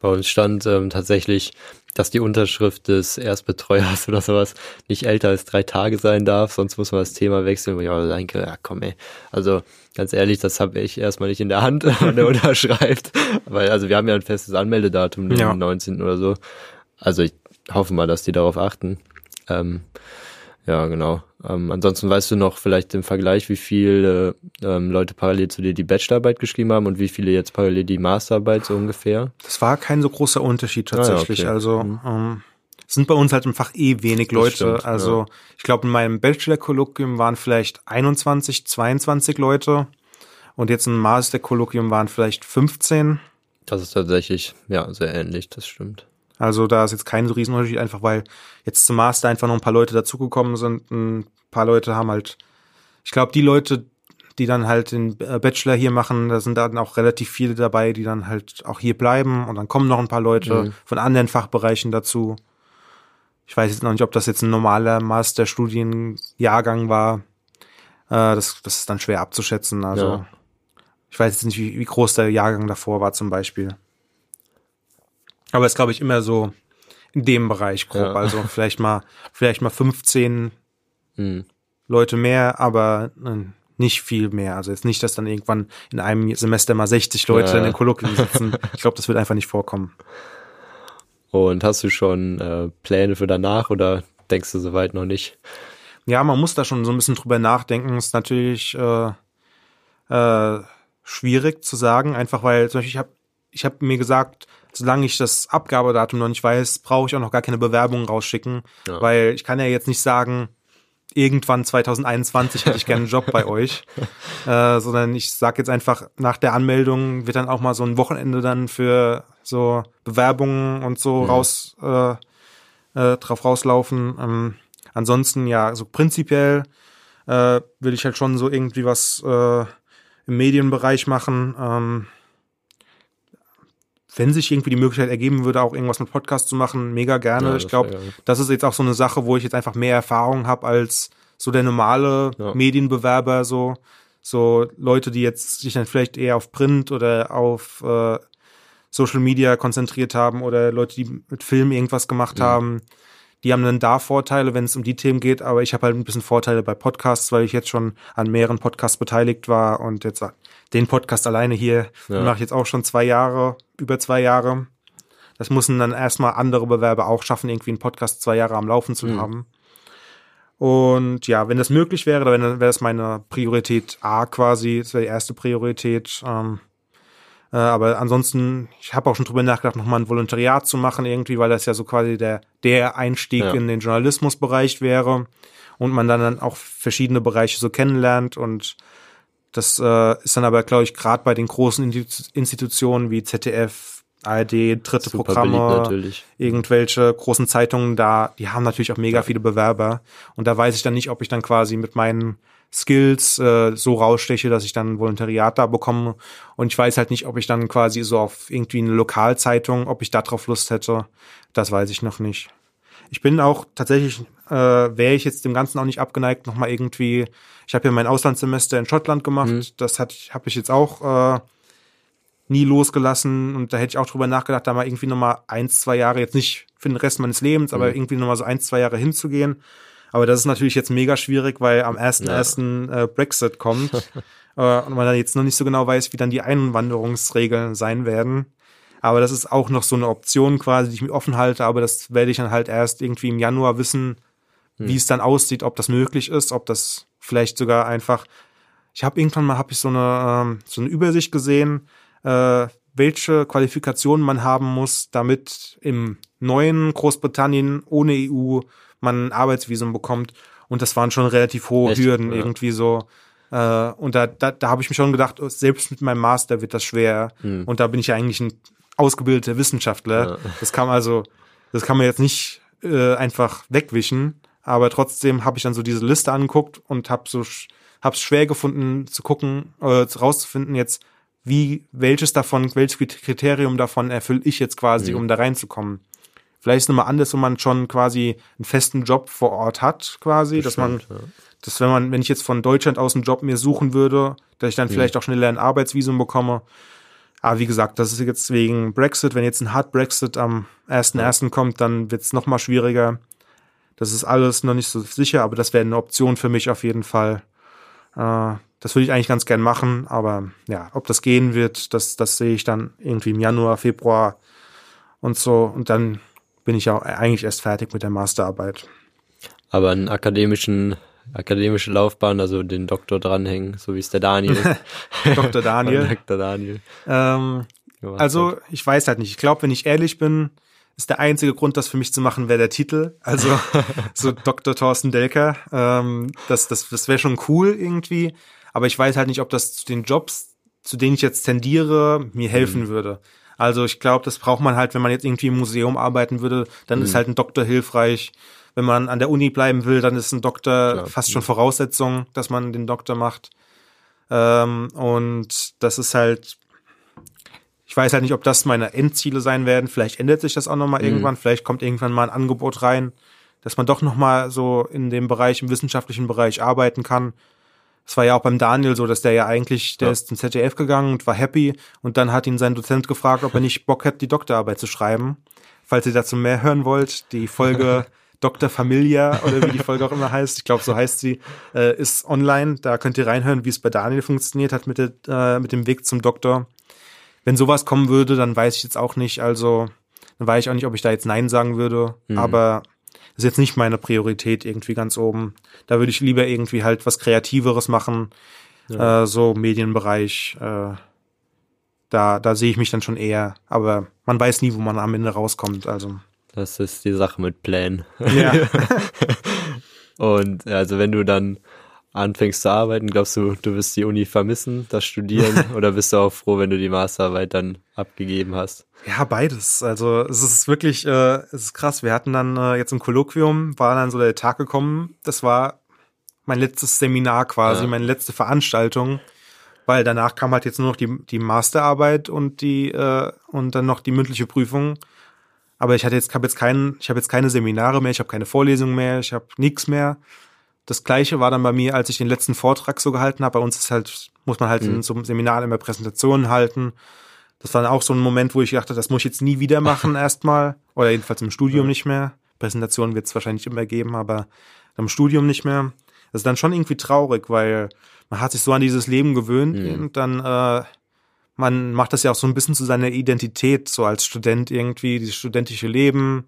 B: Bei uns stand ähm, tatsächlich, dass die Unterschrift des Erstbetreuers oder sowas nicht älter als drei Tage sein darf, sonst muss man das Thema wechseln, wo ich auch denke, ja komm ey, also ganz ehrlich, das habe ich erstmal nicht in der Hand, wann der unterschreibt, weil also wir haben ja ein festes Anmeldedatum, den
A: Ja.
B: 19. oder so, also ich hoffe mal, dass die darauf achten. Ähm, ja, genau. Ähm, ansonsten weißt du noch vielleicht im Vergleich, wie viele ähm, Leute parallel zu dir die Bachelorarbeit geschrieben haben und wie viele jetzt parallel die Masterarbeit so ungefähr?
A: Das war kein so großer Unterschied tatsächlich.
B: Ah, ja, okay.
A: Also
B: Mhm.
A: ähm, es sind bei uns halt im Fach eh wenig Leute.
B: stimmt,
A: also ich glaube, in meinem Bachelor-Kolloquium waren vielleicht 21, 22 Leute. Und jetzt im Master-Kolloquium waren vielleicht 15.
B: Das ist tatsächlich, ja, sehr ähnlich, das stimmt.
A: Also da ist jetzt kein so Riesenunterschied, einfach weil jetzt zum Master einfach noch ein paar Leute dazugekommen sind. Ein paar Leute haben halt, ich glaube, die Leute, die dann halt den äh, Bachelor hier machen, da sind dann auch relativ viele dabei, die dann halt auch hier bleiben. Und dann kommen noch ein paar Leute
B: Mhm.
A: von anderen Fachbereichen dazu. Ich weiß jetzt noch nicht, ob das jetzt ein normaler Masterstudienjahrgang war. Äh, das, das ist dann schwer abzuschätzen. Also
B: Ja.
A: ich weiß jetzt nicht, wie, wie groß der Jahrgang davor war zum Beispiel. Aber es glaube ich, immer so in dem Bereich grob.
B: Ja.
A: Also vielleicht mal, vielleicht mal 15
B: Hm.
A: Leute mehr, aber äh, nicht viel mehr. Also jetzt nicht, dass dann irgendwann in einem Semester mal 60 Leute
B: Ja.
A: in den Kolloquien sitzen. Ich glaube, das wird einfach nicht vorkommen.
B: Und hast du schon äh, Pläne für danach oder denkst du soweit noch nicht?
A: Ja, man muss da schon so ein bisschen drüber nachdenken. Ist natürlich äh, äh, schwierig zu sagen, einfach weil zum Beispiel ich habe ich hab mir gesagt, solange ich das Abgabedatum noch nicht weiß, brauche ich auch noch gar keine Bewerbung rausschicken,
B: Ja.
A: weil ich kann ja jetzt nicht sagen, irgendwann 2021 hätte ich gerne einen Job bei euch, äh, sondern ich sage jetzt einfach, nach der Anmeldung wird dann auch mal so ein Wochenende dann für so Bewerbungen und so
B: Mhm.
A: raus äh, äh, drauf rauslaufen. Ähm, ansonsten ja, so prinzipiell äh, will ich halt schon so irgendwie was äh, im Medienbereich machen. Ähm, wenn sich irgendwie die Möglichkeit ergeben würde, auch irgendwas mit Podcast zu machen, mega gerne.
B: Ja,
A: ich glaube, das ist jetzt auch so eine Sache, wo ich jetzt einfach mehr Erfahrung habe als so der normale
B: Ja.
A: Medienbewerber, so so Leute, die jetzt sich dann vielleicht eher auf Print oder auf äh, Social Media konzentriert haben oder Leute, die mit Film irgendwas gemacht haben. Die haben dann da Vorteile, wenn es um die Themen geht, aber ich habe halt ein bisschen Vorteile bei Podcasts, weil ich jetzt schon an mehreren Podcasts beteiligt war und jetzt den Podcast alleine hier
B: Ja.
A: mache ich jetzt auch schon zwei Jahre, über zwei Jahre. Das müssen dann erstmal andere Bewerber auch schaffen, irgendwie einen Podcast zwei Jahre am Laufen zu
B: Mhm.
A: haben. Und ja, wenn das möglich wäre, dann wäre das meine Priorität A quasi, das wäre die erste Priorität. Ähm, äh, aber ansonsten, ich habe auch schon drüber nachgedacht, nochmal ein Volontariat zu machen irgendwie, weil das ja so quasi der, der Einstieg
B: Ja.
A: in den Journalismusbereich wäre und man dann, dann auch verschiedene Bereiche so kennenlernt und das äh, ist dann aber, glaube ich, gerade bei den großen Institu- Institutionen wie ZDF, ARD, dritte
B: Super
A: Programme, irgendwelche großen Zeitungen da, die haben natürlich auch mega viele Bewerber. Und da weiß ich dann nicht, ob ich dann quasi mit meinen Skills äh, so raussteche, dass ich dann ein Volontariat da bekomme. Und ich weiß halt nicht, ob ich dann quasi so auf irgendwie eine Lokalzeitung, ob ich da drauf Lust hätte. Das weiß ich noch nicht. Ich bin auch tatsächlich, äh, wäre ich jetzt dem Ganzen auch nicht abgeneigt, nochmal irgendwie, ich habe ja mein Auslandssemester in Schottland gemacht,
B: Mhm.
A: das hat habe ich jetzt auch äh, nie losgelassen und da hätte ich auch drüber nachgedacht, da mal irgendwie nochmal eins, zwei Jahre, jetzt nicht für den Rest meines Lebens, aber
B: Mhm.
A: irgendwie nochmal so eins, zwei Jahre hinzugehen. Aber das ist natürlich jetzt mega schwierig, weil am 1.1. äh, Brexit kommt äh, und man dann jetzt noch nicht so genau weiß, wie dann die Einwanderungsregeln sein werden. Aber das ist auch noch so eine Option quasi, die ich mir offen halte, aber das werde ich dann halt erst irgendwie im Januar wissen, wie es dann aussieht, ob das möglich ist, ob das vielleicht sogar einfach. Ich habe irgendwann mal hab ich so eine ähm, so eine Übersicht gesehen, äh, welche Qualifikationen man haben muss, damit im neuen Großbritannien ohne EU man ein Arbeitsvisum bekommt. Und das waren schon relativ hohe
B: Echt?
A: Hürden
B: Ja.
A: irgendwie so. Äh, und da, da, da habe ich mir schon gedacht, oh, selbst mit meinem Master wird das schwer.
B: Hm.
A: Und da bin ich ja eigentlich ein ausgebildeter Wissenschaftler.
B: Ja.
A: Das kann man also, das kann man jetzt nicht äh, einfach wegwischen. Aber trotzdem habe ich dann so diese Liste angeguckt und habe so hab's schwer gefunden zu gucken, äh, rauszufinden jetzt, wie welches davon, welches Kriterium davon erfülle ich jetzt quasi,
B: Mhm.
A: um da reinzukommen. Vielleicht ist es nochmal anders, wenn man schon quasi einen festen Job vor Ort hat, quasi, dass man,
B: Stimmt, ja.
A: dass wenn man, wenn ich jetzt von Deutschland aus einen Job mir suchen würde, dass ich
B: Mhm.
A: dann vielleicht auch schneller ein Arbeitsvisum bekomme. Aber wie gesagt, das ist jetzt wegen Brexit. Wenn jetzt ein Hard Brexit am 1.1. kommt, dann wird es nochmal schwieriger. Das ist alles noch nicht so sicher, aber das wäre eine Option für mich auf jeden Fall. Äh, das würde ich eigentlich ganz gern machen, aber ja, ob das gehen wird, das, das sehe ich dann irgendwie im Januar, Februar und so. Und dann bin ich auch eigentlich erst fertig mit der Masterarbeit.
B: Aber einen akademischen, akademische Laufbahn, also den Doktor dranhängen, so wie es der Daniel.
A: Dr. Daniel.
B: Dr. Daniel.
A: ähm, Also, ich weiß halt nicht. Ich glaube, wenn ich ehrlich bin, ist der einzige Grund, das für mich zu machen, wäre der Titel. Also, so Dr. Thorsten Delker. Ähm, das das, das wäre schon cool irgendwie. Aber ich weiß halt nicht, ob das zu den Jobs, zu denen ich jetzt tendiere, mir helfen würde. Also, ich glaube, das braucht man halt, wenn man jetzt irgendwie im Museum arbeiten würde, dann ist halt ein Doktor hilfreich. Wenn man an der Uni bleiben will, dann ist ein Doktor
B: Klar.
A: fast schon Voraussetzung, dass man den Doktor macht. Ähm, und das ist halt, weiß halt nicht, ob das meine Endziele sein werden. Vielleicht ändert sich das auch nochmal irgendwann. Vielleicht kommt irgendwann mal ein Angebot rein, dass man doch nochmal so in dem Bereich, im wissenschaftlichen Bereich arbeiten kann. Es war ja auch beim Daniel so, dass der ja eigentlich, der
B: Ja.
A: ist ins ZDF gegangen und war happy und dann hat ihn sein Dozent gefragt, ob er nicht Bock hat, die Doktorarbeit zu schreiben. Falls ihr dazu mehr hören wollt, die Folge Dr. Familia oder wie die Folge auch immer heißt, ich glaube, so heißt sie, äh, ist online. Da könnt ihr reinhören, wie es bei Daniel funktioniert hat mit, der, äh, mit dem Weg zum Doktor. Wenn sowas kommen würde, dann weiß ich jetzt auch nicht. Also, dann weiß ich auch nicht, ob ich da jetzt Nein sagen würde. Aber das ist jetzt nicht meine Priorität irgendwie ganz oben. Da würde ich lieber irgendwie halt was Kreativeres machen. Äh, so Medienbereich. Äh, da, da sehe ich mich dann schon eher. Aber man weiß nie, wo man am Ende rauskommt. Also.
B: Das ist die Sache mit Plänen.
A: Ja.
B: Und also wenn du dann anfängst zu arbeiten, glaubst du, du wirst die Uni vermissen, das Studieren, oder bist du auch froh, wenn du die Masterarbeit dann abgegeben hast?
A: Ja, beides. Also es ist wirklich, äh, es ist krass. Wir hatten dann äh, jetzt im Kolloquium, war dann so der Tag gekommen, das war mein letztes Seminar quasi,
B: Ja.
A: meine letzte Veranstaltung, weil danach kam halt jetzt nur noch die, die Masterarbeit und die äh, und dann noch die mündliche Prüfung. Aber ich hatte jetzt, habe jetzt keinen, ich habe jetzt keine Seminare mehr, ich habe keine Vorlesungen mehr, ich habe nichts mehr. Das gleiche war dann bei mir, als ich den letzten Vortrag so gehalten habe. Bei uns ist halt, muss man halt in so einem Seminar immer Präsentationen halten. Das war dann auch so ein Moment, wo ich dachte, das muss ich jetzt nie wieder machen erstmal. Oder jedenfalls im Studium nicht mehr. Präsentationen wird es wahrscheinlich immer geben, aber im Studium nicht mehr. Das ist dann schon irgendwie traurig, weil man hat sich so an dieses Leben gewöhnt und dann äh, man macht das ja auch so ein bisschen zu seiner Identität, so als Student irgendwie, dieses studentische Leben,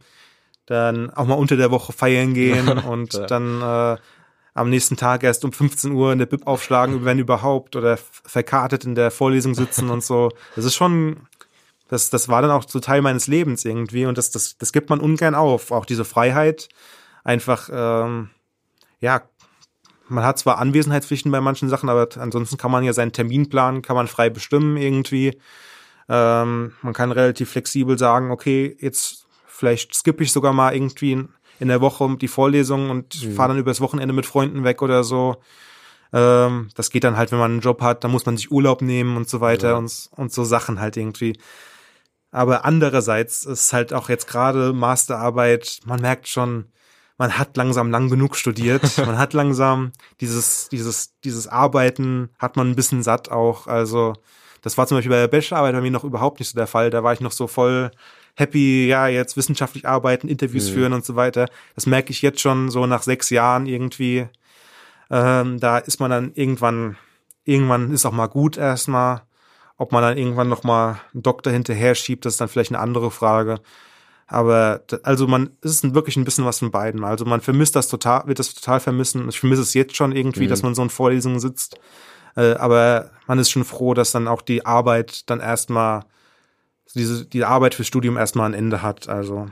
A: dann auch mal unter der Woche feiern gehen und
B: Ja.
A: dann äh, am nächsten Tag erst um 15 Uhr in der Bib aufschlagen, wenn überhaupt, oder verkartet in der Vorlesung sitzen und so. Das ist schon, das, das war dann auch so Teil meines Lebens irgendwie und das, das, das gibt man ungern auf. Auch diese Freiheit, einfach, ähm, ja, man hat zwar Anwesenheitspflichten bei manchen Sachen, aber ansonsten kann man ja seinen Terminplan, kann man frei bestimmen irgendwie. Ähm, man kann relativ flexibel sagen, okay, jetzt vielleicht skippe ich sogar mal irgendwie in, in der Woche die Vorlesung und fahre dann übers Wochenende mit Freunden weg oder so. Ähm, das geht dann halt, wenn man einen Job hat, da muss man sich Urlaub nehmen und so weiter
B: Ja.
A: und, und so Sachen halt irgendwie. Aber andererseits ist halt auch jetzt gerade Masterarbeit, man merkt schon, man hat langsam lang genug studiert, man hat langsam dieses, dieses, dieses Arbeiten hat man ein bisschen satt auch. Also, das war zum Beispiel bei der Bachelorarbeit bei mir noch überhaupt nicht so der Fall. Da war ich noch so voll happy, ja, jetzt wissenschaftlich arbeiten, Interviews führen und so weiter. Das merke ich jetzt schon so nach sechs Jahren irgendwie. Ähm, da ist man dann irgendwann, irgendwann ist auch mal gut erstmal. Ob man dann irgendwann noch mal einen Doktor hinterher schiebt, das ist dann vielleicht eine andere Frage. Aber also man es ist wirklich ein bisschen was von beiden. Also man vermisst das total, wird das total vermissen. Ich vermisse es jetzt schon irgendwie, mhm. dass man so in Vorlesungen sitzt. Äh, aber man ist schon froh, dass dann auch die Arbeit dann erstmal diese die Arbeit fürs Studium erstmal ein Ende hat. Also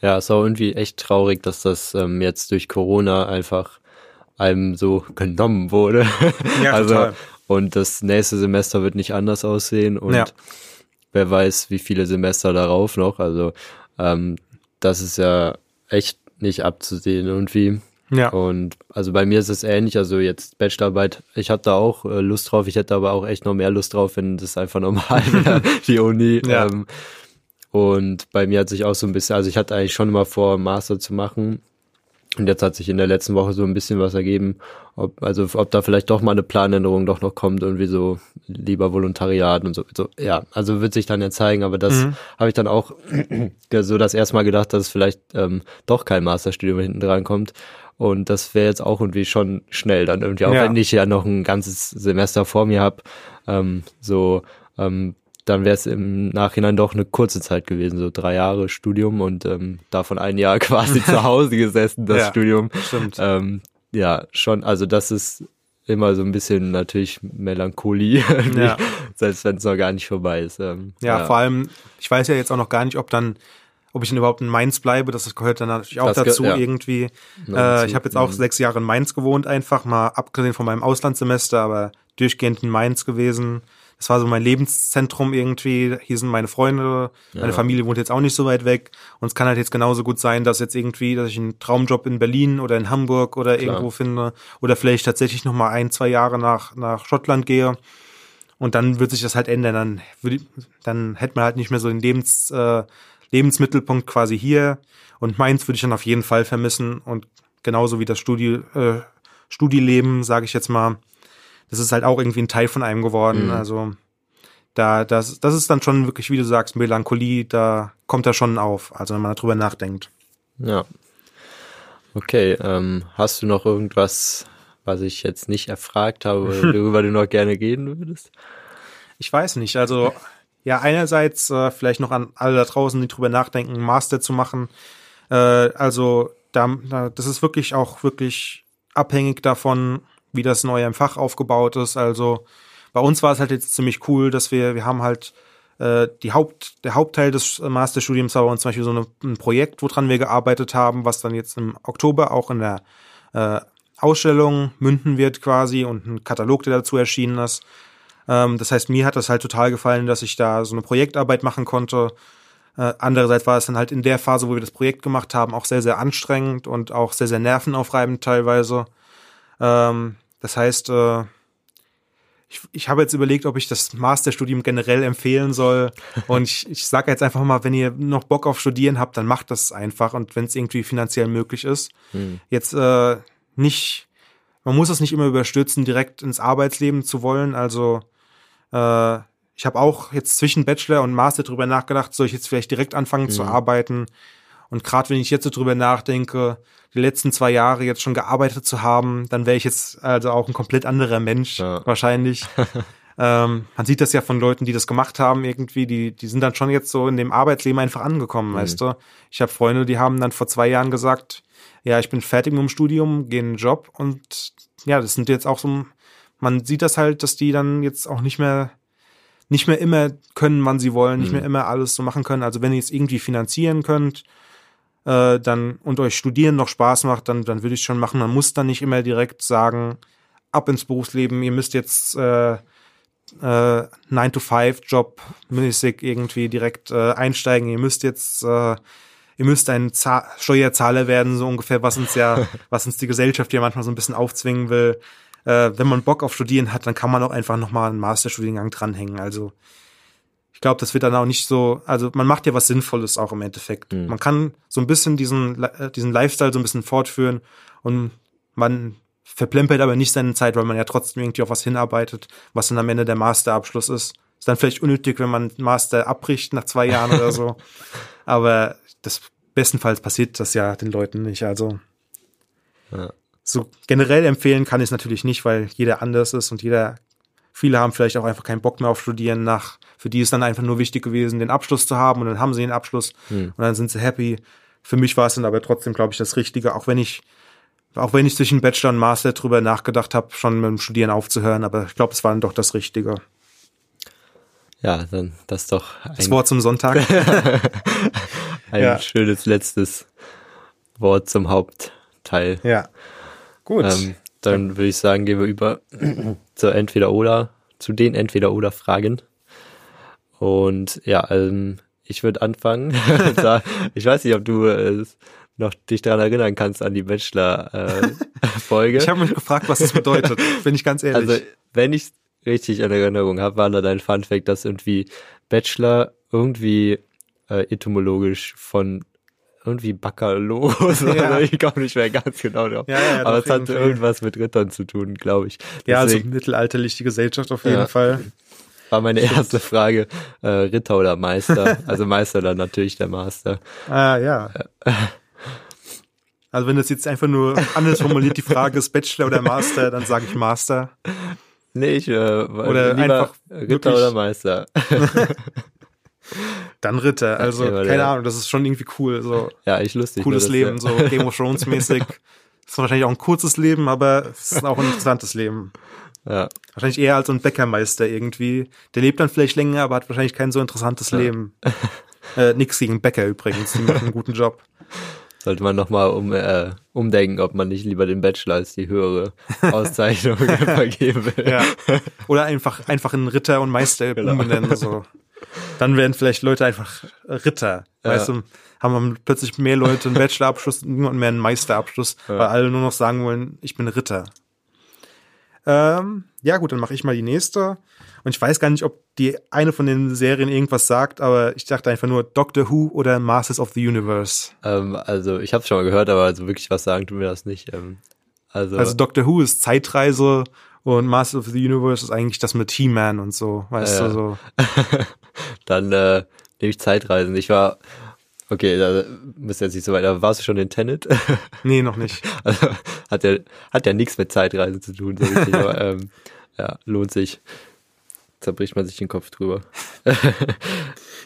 B: ja, ist auch irgendwie echt traurig, dass das ähm, jetzt durch Corona einfach einem so genommen wurde. Ja, also total. und das nächste Semester wird nicht anders aussehen und ja wer weiß, wie viele Semester darauf noch. Also ähm, das ist ja echt nicht abzusehen irgendwie. Ja. Und also bei mir ist es ähnlich. Also jetzt Bachelorarbeit, ich hatte da auch äh, Lust drauf. Ich hätte aber auch echt noch mehr Lust drauf, wenn das einfach normal wäre, die Uni. Ja. Ähm, und bei mir hat sich auch so ein bisschen, also ich hatte eigentlich schon immer vor, Master zu machen. Und jetzt hat sich in der letzten Woche so ein bisschen was ergeben, ob, also ob da vielleicht doch mal eine Planänderung doch noch kommt, irgendwie so lieber Volontariat und so. so ja, also wird sich dann ja zeigen, aber das mhm. habe ich dann auch so das erste Mal gedacht, dass es vielleicht ähm, doch kein Masterstudium hinten dran kommt. Und das wäre jetzt auch irgendwie schon schnell dann irgendwie, auch ja. wenn ich ja noch ein ganzes Semester vor mir habe, ähm, so ähm, dann wäre es im Nachhinein doch eine kurze Zeit gewesen, so drei Jahre Studium und ähm, davon ein Jahr quasi zu Hause gesessen, das ja, Studium. Stimmt. Ähm, ja, schon, also das ist immer so ein bisschen natürlich Melancholie, ja. selbst wenn es noch gar nicht vorbei ist. Ähm,
A: ja, ja, vor allem, ich weiß ja jetzt auch noch gar nicht, ob dann, ob ich dann überhaupt in Mainz bleibe, das gehört dann natürlich auch das dazu ja. irgendwie. Äh, ich habe jetzt auch mhm. sechs Jahre in Mainz gewohnt, einfach mal abgesehen von meinem Auslandssemester, aber durchgehend in Mainz gewesen das war so mein Lebenszentrum irgendwie. Hier sind meine Freunde, meine ja. Familie wohnt jetzt auch nicht so weit weg. Und es kann halt jetzt genauso gut sein, dass jetzt irgendwie, dass ich einen Traumjob in Berlin oder in Hamburg oder Klar. irgendwo finde. Oder vielleicht tatsächlich noch mal ein, zwei Jahre nach, nach Schottland gehe. Und dann wird sich das halt ändern. Dann, würde, dann hätte man halt nicht mehr so den Lebens, äh, Lebensmittelpunkt quasi hier. Und meins würde ich dann auf jeden Fall vermissen. Und genauso wie das Studi, äh, Studieleben, sage ich jetzt mal, das ist halt auch irgendwie ein Teil von einem geworden. Mhm. Also da, das, das ist dann schon wirklich, wie du sagst, Melancholie, da kommt er schon auf, also wenn man darüber nachdenkt.
B: Ja. Okay, ähm, hast du noch irgendwas, was ich jetzt nicht erfragt habe, worüber du noch gerne gehen würdest?
A: Ich weiß nicht, also ja, einerseits äh, vielleicht noch an alle da draußen, die drüber nachdenken, Master zu machen. Äh, also da, da, das ist wirklich auch wirklich abhängig davon, wie das neue im Fach aufgebaut ist. Also bei uns war es halt jetzt ziemlich cool, dass wir, wir haben halt äh, die Haupt, der Hauptteil des Masterstudiums war bei uns zum Beispiel so eine, ein Projekt, woran wir gearbeitet haben, was dann jetzt im Oktober auch in der äh, Ausstellung münden wird quasi und ein Katalog, der dazu erschienen ist. Ähm, das heißt, mir hat das halt total gefallen, dass ich da so eine Projektarbeit machen konnte. Äh, andererseits war es dann halt in der Phase, wo wir das Projekt gemacht haben, auch sehr, sehr anstrengend und auch sehr, sehr nervenaufreibend teilweise. Ähm, das heißt, äh, ich, ich habe jetzt überlegt, ob ich das Masterstudium generell empfehlen soll. Und ich, ich sage jetzt einfach mal, wenn ihr noch Bock auf Studieren habt, dann macht das einfach und wenn es irgendwie finanziell möglich ist. Hm. Jetzt äh, nicht, man muss es nicht immer überstürzen, direkt ins Arbeitsleben zu wollen. Also äh, ich habe auch jetzt zwischen Bachelor und Master drüber nachgedacht, soll ich jetzt vielleicht direkt anfangen hm. zu arbeiten? Und gerade wenn ich jetzt so drüber nachdenke, die letzten zwei Jahre jetzt schon gearbeitet zu haben, dann wäre ich jetzt also auch ein komplett anderer Mensch ja. wahrscheinlich. ähm, man sieht das ja von Leuten, die das gemacht haben irgendwie, die, die sind dann schon jetzt so in dem Arbeitsleben einfach angekommen, mhm. weißt du. Ich habe Freunde, die haben dann vor zwei Jahren gesagt, ja, ich bin fertig mit dem Studium, gehe in einen Job und ja, das sind jetzt auch so, man sieht das halt, dass die dann jetzt auch nicht mehr nicht mehr immer können, wann sie wollen, nicht mhm. mehr immer alles so machen können. Also wenn ihr es irgendwie finanzieren könnt, äh, dann und euch Studieren noch Spaß macht, dann, dann würde ich schon machen. Man muss dann nicht immer direkt sagen, ab ins Berufsleben, ihr müsst jetzt äh, äh, 9-to-5-Job mäßig irgendwie direkt äh, einsteigen, ihr müsst jetzt äh, ihr müsst ein Za Steuerzahler werden, so ungefähr, was uns ja, was uns die Gesellschaft ja manchmal so ein bisschen aufzwingen will. Äh, wenn man Bock auf Studieren hat, dann kann man auch einfach nochmal einen Masterstudiengang dranhängen. Also glaube, das wird dann auch nicht so, also man macht ja was Sinnvolles auch im Endeffekt. Mhm. Man kann so ein bisschen diesen, äh, diesen Lifestyle so ein bisschen fortführen und man verplempert aber nicht seine Zeit, weil man ja trotzdem irgendwie auf was hinarbeitet, was dann am Ende der Masterabschluss ist. Ist dann vielleicht unnötig, wenn man Master abbricht nach zwei Jahren oder so. Aber das bestenfalls passiert das ja den Leuten nicht. Also ja. so generell empfehlen kann ich es natürlich nicht, weil jeder anders ist und jeder Viele haben vielleicht auch einfach keinen Bock mehr auf Studieren nach. Für die ist dann einfach nur wichtig gewesen, den Abschluss zu haben und dann haben sie den Abschluss
B: Hm.
A: und dann sind sie happy. Für mich war es dann aber trotzdem, glaube ich, das Richtige, auch wenn ich auch wenn ich zwischen Bachelor und Master drüber nachgedacht habe, schon mit dem Studieren aufzuhören, aber ich glaube, es war dann doch das Richtige.
B: Ja, dann das doch ein,
A: Das Wort zum Sonntag.
B: ein
A: ja.
B: schönes letztes Wort zum Hauptteil.
A: ja. Gut.
B: Ähm, dann würde ich sagen, gehen wir über zur Entweder-Oder, zu den Entweder-Oder-Fragen. Und ja, ähm, ich würde anfangen. Ich weiß nicht, ob du äh, noch dich daran erinnern kannst an die Bachelor-Folge.
A: ich habe mich gefragt, was das bedeutet, bin ich ganz ehrlich.
B: also, wenn ich richtig in Erinnerung habe, war da dein Funfact, dass irgendwie Bachelor irgendwie äh, etymologisch von irgendwie Bacalogos
A: Ja.
B: oder ich komme nicht mehr ganz genau drauf.
A: Ja, ja,
B: Aber es
A: irgendwie.
B: irgendwas mit Rittern zu tun, glaube ich.
A: ja, also
B: Deswegen
A: mittelalterliche Gesellschaft auf jeden. Fall.
B: war meine erste Frage, äh, Ritter oder Meister. Also Meister dann natürlich der Master.
A: Ah, ja. Also wenn das jetzt einfach nur anders formuliert, die Frage ist Bachelor oder Master, dann sage ich Master.
B: Nee, ich äh,
A: Oder einfach
B: Ritter
A: wirklich-
B: oder Meister.
A: Dann Ritter. Also,
B: Okay,
A: keine
B: der-
A: Ahnung, das ist schon irgendwie cool. So
B: Ja, ich lustig.
A: cooles
B: nur,
A: Leben,
B: dass
A: so Game of Thrones mäßig. Ist wahrscheinlich auch ein kurzes Leben, aber es ist auch ein interessantes Leben.
B: Ja,
A: Wahrscheinlich eher als so ein Bäckermeister irgendwie. Der lebt dann vielleicht länger, aber hat wahrscheinlich kein so interessantes Leben. Äh, nix gegen Bäcker übrigens, die machen einen guten Job.
B: sollte man nochmal um, äh, umdenken, ob man nicht lieber den Bachelor als die höhere Auszeichnung vergeben will.
A: Ja. Oder einfach, einfach in Ritter und Meister umbenennen. So. Dann werden vielleicht Leute einfach Ritter. Weißt du, haben dann plötzlich mehr Leute einen Bachelorabschluss, niemand mehr einen Meisterabschluss, weil alle nur noch sagen wollen, ich bin Ritter. Ähm, ja gut, dann mache ich mal die nächste. Und ich weiß gar nicht, ob die eine von den Serien irgendwas sagt, aber ich dachte einfach nur Doctor Who oder Masters of the Universe.
B: Ähm, also ich habe schon mal gehört, aber also wirklich was sagen tut mir das nicht. Ähm, also,
A: Also Doctor Who ist Zeitreise und Masters of the Universe ist eigentlich das mit He-Man und so, weißt
B: Ja.
A: du, so.
B: dann äh, nehme ich Zeitreisen. Ich war, okay, da bist jetzt nicht so weit, aber warst du schon in Tenet?
A: Nee, noch nicht.
B: Also hat ja, hat ja nichts mit Zeitreisen zu tun, so richtig, aber ähm, ja, lohnt sich. Zerbricht man sich den Kopf drüber.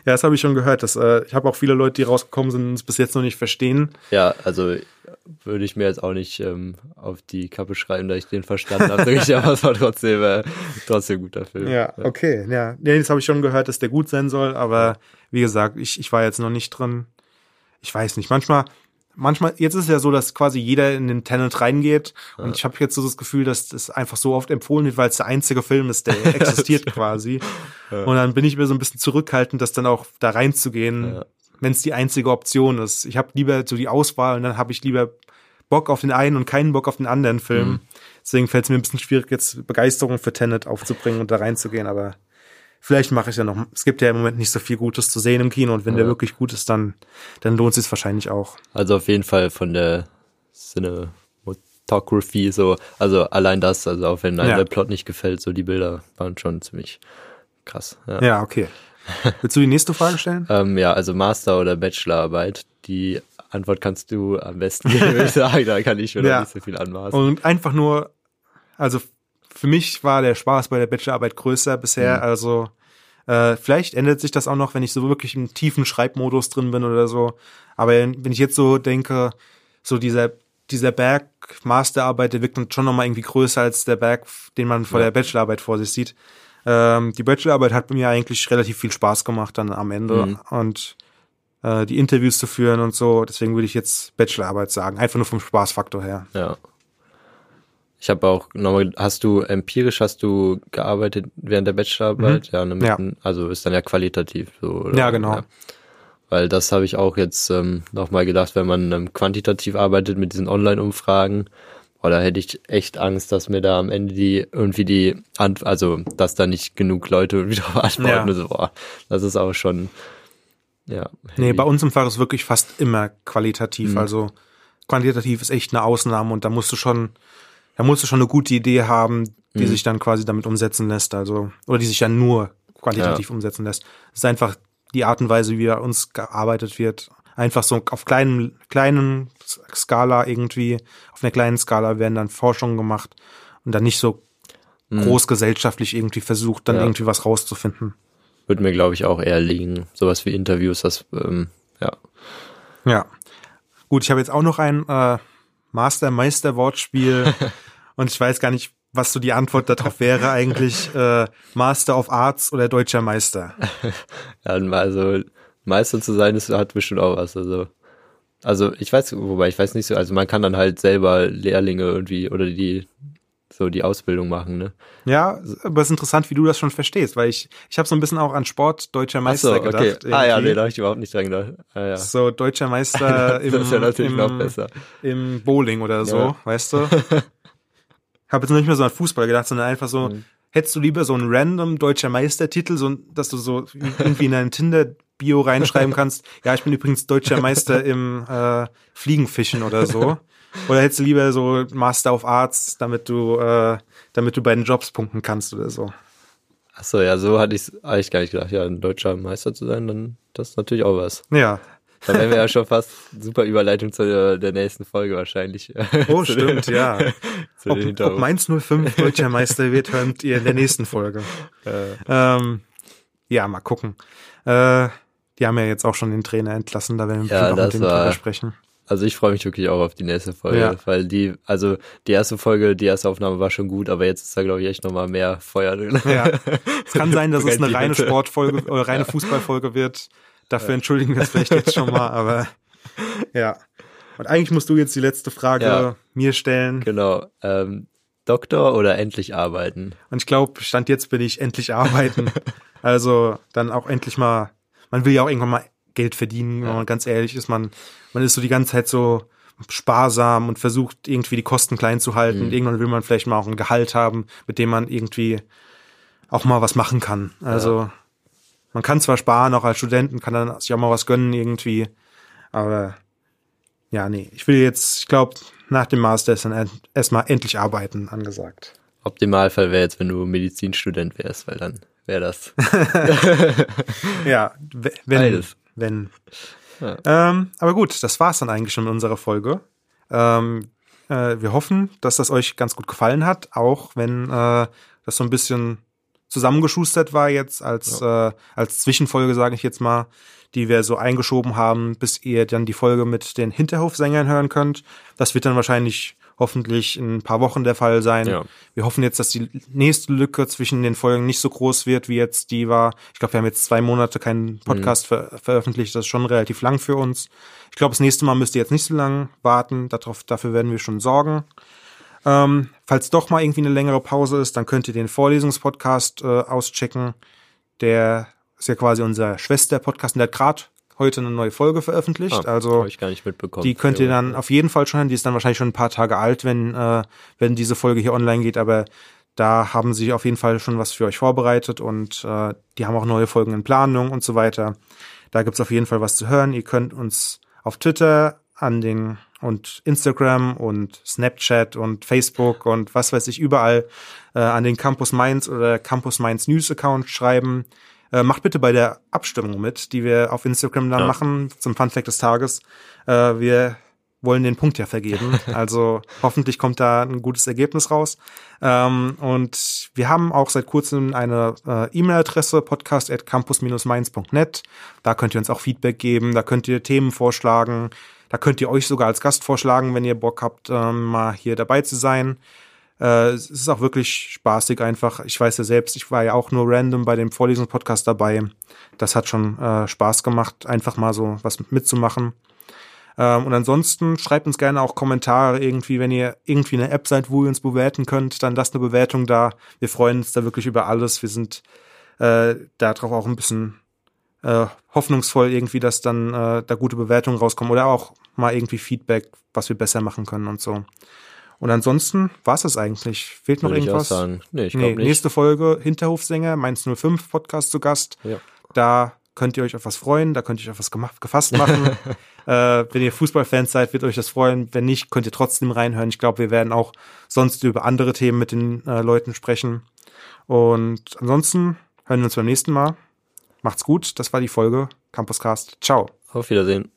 A: Ja, das habe ich schon gehört. Dass, äh, ich habe auch viele Leute, die rausgekommen sind und es bis jetzt noch nicht verstehen.
B: Ja, also würde ich mir jetzt auch nicht ähm, auf die Kappe schreiben, dass ich den verstanden habe, aber es war trotzdem, äh, trotzdem ein guter Film.
A: Ja, okay. Ja, nee, das habe ich schon gehört, dass der gut sein soll. Aber wie gesagt, ich, ich war jetzt noch nicht drin. Ich weiß nicht. Manchmal, manchmal, jetzt ist es ja so, dass quasi jeder in den Tenet reingeht. Und ich habe jetzt so das Gefühl, dass das einfach so oft empfohlen wird, weil es der einzige Film ist, der existiert quasi. Und dann bin ich mir so ein bisschen zurückhaltend, das dann auch da reinzugehen,
B: Ja.
A: wenn es die einzige Option ist. Ich habe lieber so die Auswahl und dann habe ich lieber Bock auf den einen und keinen Bock auf den anderen Film.
B: Mhm.
A: Deswegen fällt es mir ein bisschen schwierig, jetzt Begeisterung für Tenet aufzubringen und da reinzugehen, aber vielleicht mache ich ja noch. Es gibt ja im Moment nicht so viel Gutes zu sehen im Kino und wenn der
B: Ja.
A: wirklich gut ist, dann, dann lohnt es sich wahrscheinlich auch.
B: Also auf jeden Fall von der Cinematography so, also allein das, also auch wenn einem
A: Ja.
B: der Plot nicht gefällt, so die Bilder waren schon ziemlich krass. Ja,
A: Ja, okay. Willst du die nächste Frage stellen?
B: ähm, ja also Master- oder Bachelorarbeit, die Antwort kannst du am besten geben, würde ich sagen, da kann ich noch
A: Ja.
B: nicht so viel anmaßen.
A: Und einfach nur, also für mich war der Spaß bei der Bachelorarbeit größer bisher. Also äh, vielleicht ändert sich das auch noch, wenn ich so wirklich im tiefen Schreibmodus drin bin oder so. Aber wenn ich jetzt so denke, so dieser dieser Berg Masterarbeit, der wirkt dann schon nochmal irgendwie größer als der Berg, den man vor
B: Ja.
A: der Bachelorarbeit vor sich sieht. Ähm, die Bachelorarbeit hat mir eigentlich relativ viel Spaß gemacht dann am Ende
B: Mhm.
A: und äh, die Interviews zu führen und so. Deswegen würde ich jetzt Bachelorarbeit sagen, einfach nur vom Spaßfaktor her.
B: Ja. Ich habe auch nochmal, hast du empirisch, hast du gearbeitet während der Bachelorarbeit? Ja, ne,
A: Mhm. Ja.
B: also ist dann ja qualitativ so. Oder?
A: Ja, genau.
B: Weil das habe ich auch jetzt ähm, nochmal gedacht, wenn man ähm, quantitativ arbeitet mit diesen Online-Umfragen, oder hätte ich echt Angst, dass mir da am Ende die irgendwie die Ant also dass da nicht genug Leute drauf antworten.
A: Ja.
B: So, boah, das ist auch schon ja.
A: Nee,
B: heavy.
A: bei uns im Fach ist wirklich fast immer qualitativ.
B: Mhm.
A: Also quantitativ ist echt eine Ausnahme und da musst du schon, da musst du schon eine gute Idee haben, die
B: Mhm.
A: sich dann quasi damit umsetzen lässt. Also, oder die sich dann nur quantitativ umsetzen lässt. Es ist einfach die Art und Weise, wie bei uns gearbeitet wird. Einfach so auf kleinem, kleinen Skala irgendwie, auf einer kleinen Skala werden dann Forschungen gemacht und dann nicht so großgesellschaftlich irgendwie versucht, dann
B: Ja.
A: irgendwie was rauszufinden.
B: Würde mir, glaube ich, auch eher liegen. Sowas wie Interviews, das, ähm, ja.
A: Ja. Gut, ich habe jetzt auch noch ein äh, Master-Meister-Wortspiel und ich weiß gar nicht, was so die Antwort darauf wäre eigentlich. Äh, Master of Arts oder Deutscher Meister.
B: ja also Meister zu sein, das hat bestimmt auch was. Also, also ich weiß, wobei ich weiß nicht so, also man kann dann halt selber Lehrlinge irgendwie oder die so die Ausbildung machen, ne?
A: Ja, aber es ist interessant, wie du das schon verstehst, weil ich, ich habe so ein bisschen auch an Sport Deutscher Meister
B: so, okay.
A: gedacht.
B: Ah ja,
A: irgendwie.
B: nee, da habe ich überhaupt nicht dran gedacht. Ah, ja.
A: So Deutscher Meister im,
B: ja natürlich
A: im,
B: noch besser.
A: im Bowling oder so,
B: Ja.
A: weißt du? habe jetzt nicht mehr so an Fußball gedacht, sondern einfach so,
B: Mhm.
A: hättest du lieber so einen random deutscher Meistertitel, so, dass du so irgendwie in deinen Tinder-Bio reinschreiben kannst, ja, ich bin übrigens deutscher Meister im äh, Fliegenfischen oder so. Oder hättest du lieber so Master of Arts, damit du, äh, damit du bei den Jobs punkten kannst oder so.
B: Ach so, ja, so hatte ich eigentlich gar nicht gedacht. Ja, ein deutscher Meister zu sein, dann das ist natürlich auch was.
A: Ja.
B: Dann wären wir ja schon fast super Überleitung zu der, der nächsten Folge wahrscheinlich.
A: Oh, stimmt, ja. Ob, ob. Mainz 05 deutscher Meister wird, hört ihr in der nächsten Folge.
B: Äh,
A: Ähm, ja, mal gucken. Äh, die haben ja jetzt auch schon den Trainer entlassen, da werden wir
B: Ja, das
A: mit dem drüber sprechen.
B: Also ich freue mich wirklich auch auf die nächste Folge,
A: Ja.
B: weil die, also die erste Folge, die erste Aufnahme war schon gut, aber jetzt ist da glaube ich echt nochmal mehr Feuer drin.
A: Ja. Es kann sein, dass es eine reine. Sportfolge oder reine Fußballfolge wird. Dafür entschuldigen wir uns vielleicht jetzt schon mal, aber ja. Und eigentlich musst du jetzt die letzte Frage
B: Ja.
A: mir stellen.
B: Genau. Ähm, Doktor oder endlich arbeiten?
A: Und ich glaube, Stand jetzt bin ich endlich arbeiten. also dann auch endlich mal, man will ja auch irgendwann mal Geld verdienen, wenn
B: Ja.
A: man ganz ehrlich ist. Man, man ist so die ganze Zeit so sparsam und versucht irgendwie die Kosten klein zu halten.
B: Mhm.
A: Und irgendwann will man vielleicht mal auch ein Gehalt haben, mit dem man irgendwie auch mal was machen kann. Also man kann zwar sparen, auch als Studenten, kann dann sich auch mal was gönnen irgendwie. Aber ja, nee, ich will jetzt, ich glaube, nach dem Master ist dann erstmal endlich arbeiten angesagt.
B: Optimalfall wäre jetzt, wenn du Medizinstudent wärst, weil dann wäre das.
A: Ja, wenn.
B: Beides.
A: Wenn.
B: Ja.
A: Ähm, aber gut, das war's dann eigentlich schon mit unserer Folge. Ähm, äh, wir hoffen, dass das euch ganz gut gefallen hat, auch wenn äh, das so ein bisschen zusammengeschustert war jetzt als, äh, als Zwischenfolge, sage ich jetzt mal, die wir so eingeschoben haben, bis ihr dann die Folge mit den Hinterhofsängern hören könnt. Das wird dann wahrscheinlich hoffentlich in ein paar Wochen der Fall sein.
B: Ja.
A: Wir hoffen jetzt, dass die nächste Lücke zwischen den Folgen nicht so groß wird, wie jetzt die war. Ich glaube, wir haben jetzt zwei Monate keinen Podcast ver veröffentlicht. Das ist schon relativ lang für uns. Ich glaube, das nächste Mal müsst ihr jetzt nicht so lang warten. Darauf, dafür werden wir schon sorgen. Ähm, falls doch mal irgendwie eine längere Pause ist, dann könnt ihr den Vorlesungspodcast äh, auschecken. Der ist ja quasi unser Schwester-Podcast und der hat gerade heute eine neue Folge veröffentlicht.
B: Ah,
A: also
B: Habe ich gar nicht mitbekommen.
A: die könnt ihr dann auf jeden Fall schon hören. Die ist dann wahrscheinlich schon ein paar Tage alt, wenn, äh, wenn diese Folge hier online geht. Aber da haben sie auf jeden Fall schon was für euch vorbereitet und äh, die haben auch neue Folgen in Planung und so weiter. Da gibt's auf jeden Fall was zu hören. Ihr könnt uns auf Twitter an den und Instagram und Snapchat und Facebook und was weiß ich überall äh, an den Campus Mainz oder Campus Mainz News Account schreiben. Äh, macht bitte bei der Abstimmung mit, die wir auf Instagram dann
B: Ja.
A: machen zum Funfact des Tages. Äh, wir wollen den Punkt ja vergeben. Also hoffentlich kommt da ein gutes Ergebnis raus. Ähm, und wir haben auch seit kurzem eine äh, E-Mail-Adresse, podcast.campus-mainz.net. Da könnt ihr uns auch Feedback geben, da könnt ihr Themen vorschlagen, da könnt ihr euch sogar als Gast vorschlagen, wenn ihr Bock habt, ähm, mal hier dabei zu sein. Äh, es ist auch wirklich spaßig einfach. Ich weiß ja selbst, ich war ja auch nur random bei dem Vorlesungspodcast dabei. Das hat schon äh, Spaß gemacht, einfach mal so was mitzumachen. Ähm, und ansonsten schreibt uns gerne auch Kommentare irgendwie, wenn ihr irgendwie eine App seid, wo ihr uns bewerten könnt, dann lasst eine Bewertung da. Wir freuen uns da wirklich über alles. Wir sind äh, darauf auch ein bisschen äh, hoffnungsvoll irgendwie, dass dann äh, da gute Bewertungen rauskommen oder auch mal irgendwie Feedback, was wir besser machen können und so. Und ansonsten war's das eigentlich. Fehlt noch
B: Würde ich
A: irgendwas?
B: sagen. Nee, ich
A: nee,
B: nicht.
A: nächste Folge Hinterhofsänger, Mainz 05 Podcast zu Gast.
B: Ja.
A: Da könnt ihr euch auf was freuen, da könnt ihr euch auf was gemacht, gefasst machen. äh, wenn ihr Fußballfans seid, wird euch das freuen. Wenn nicht, könnt ihr trotzdem reinhören. Ich glaube, wir werden auch sonst über andere Themen mit den äh, Leuten sprechen. Und ansonsten hören wir uns beim nächsten Mal. Macht's gut. Das war die Folge Campuscast. Ciao.
B: Auf Wiedersehen.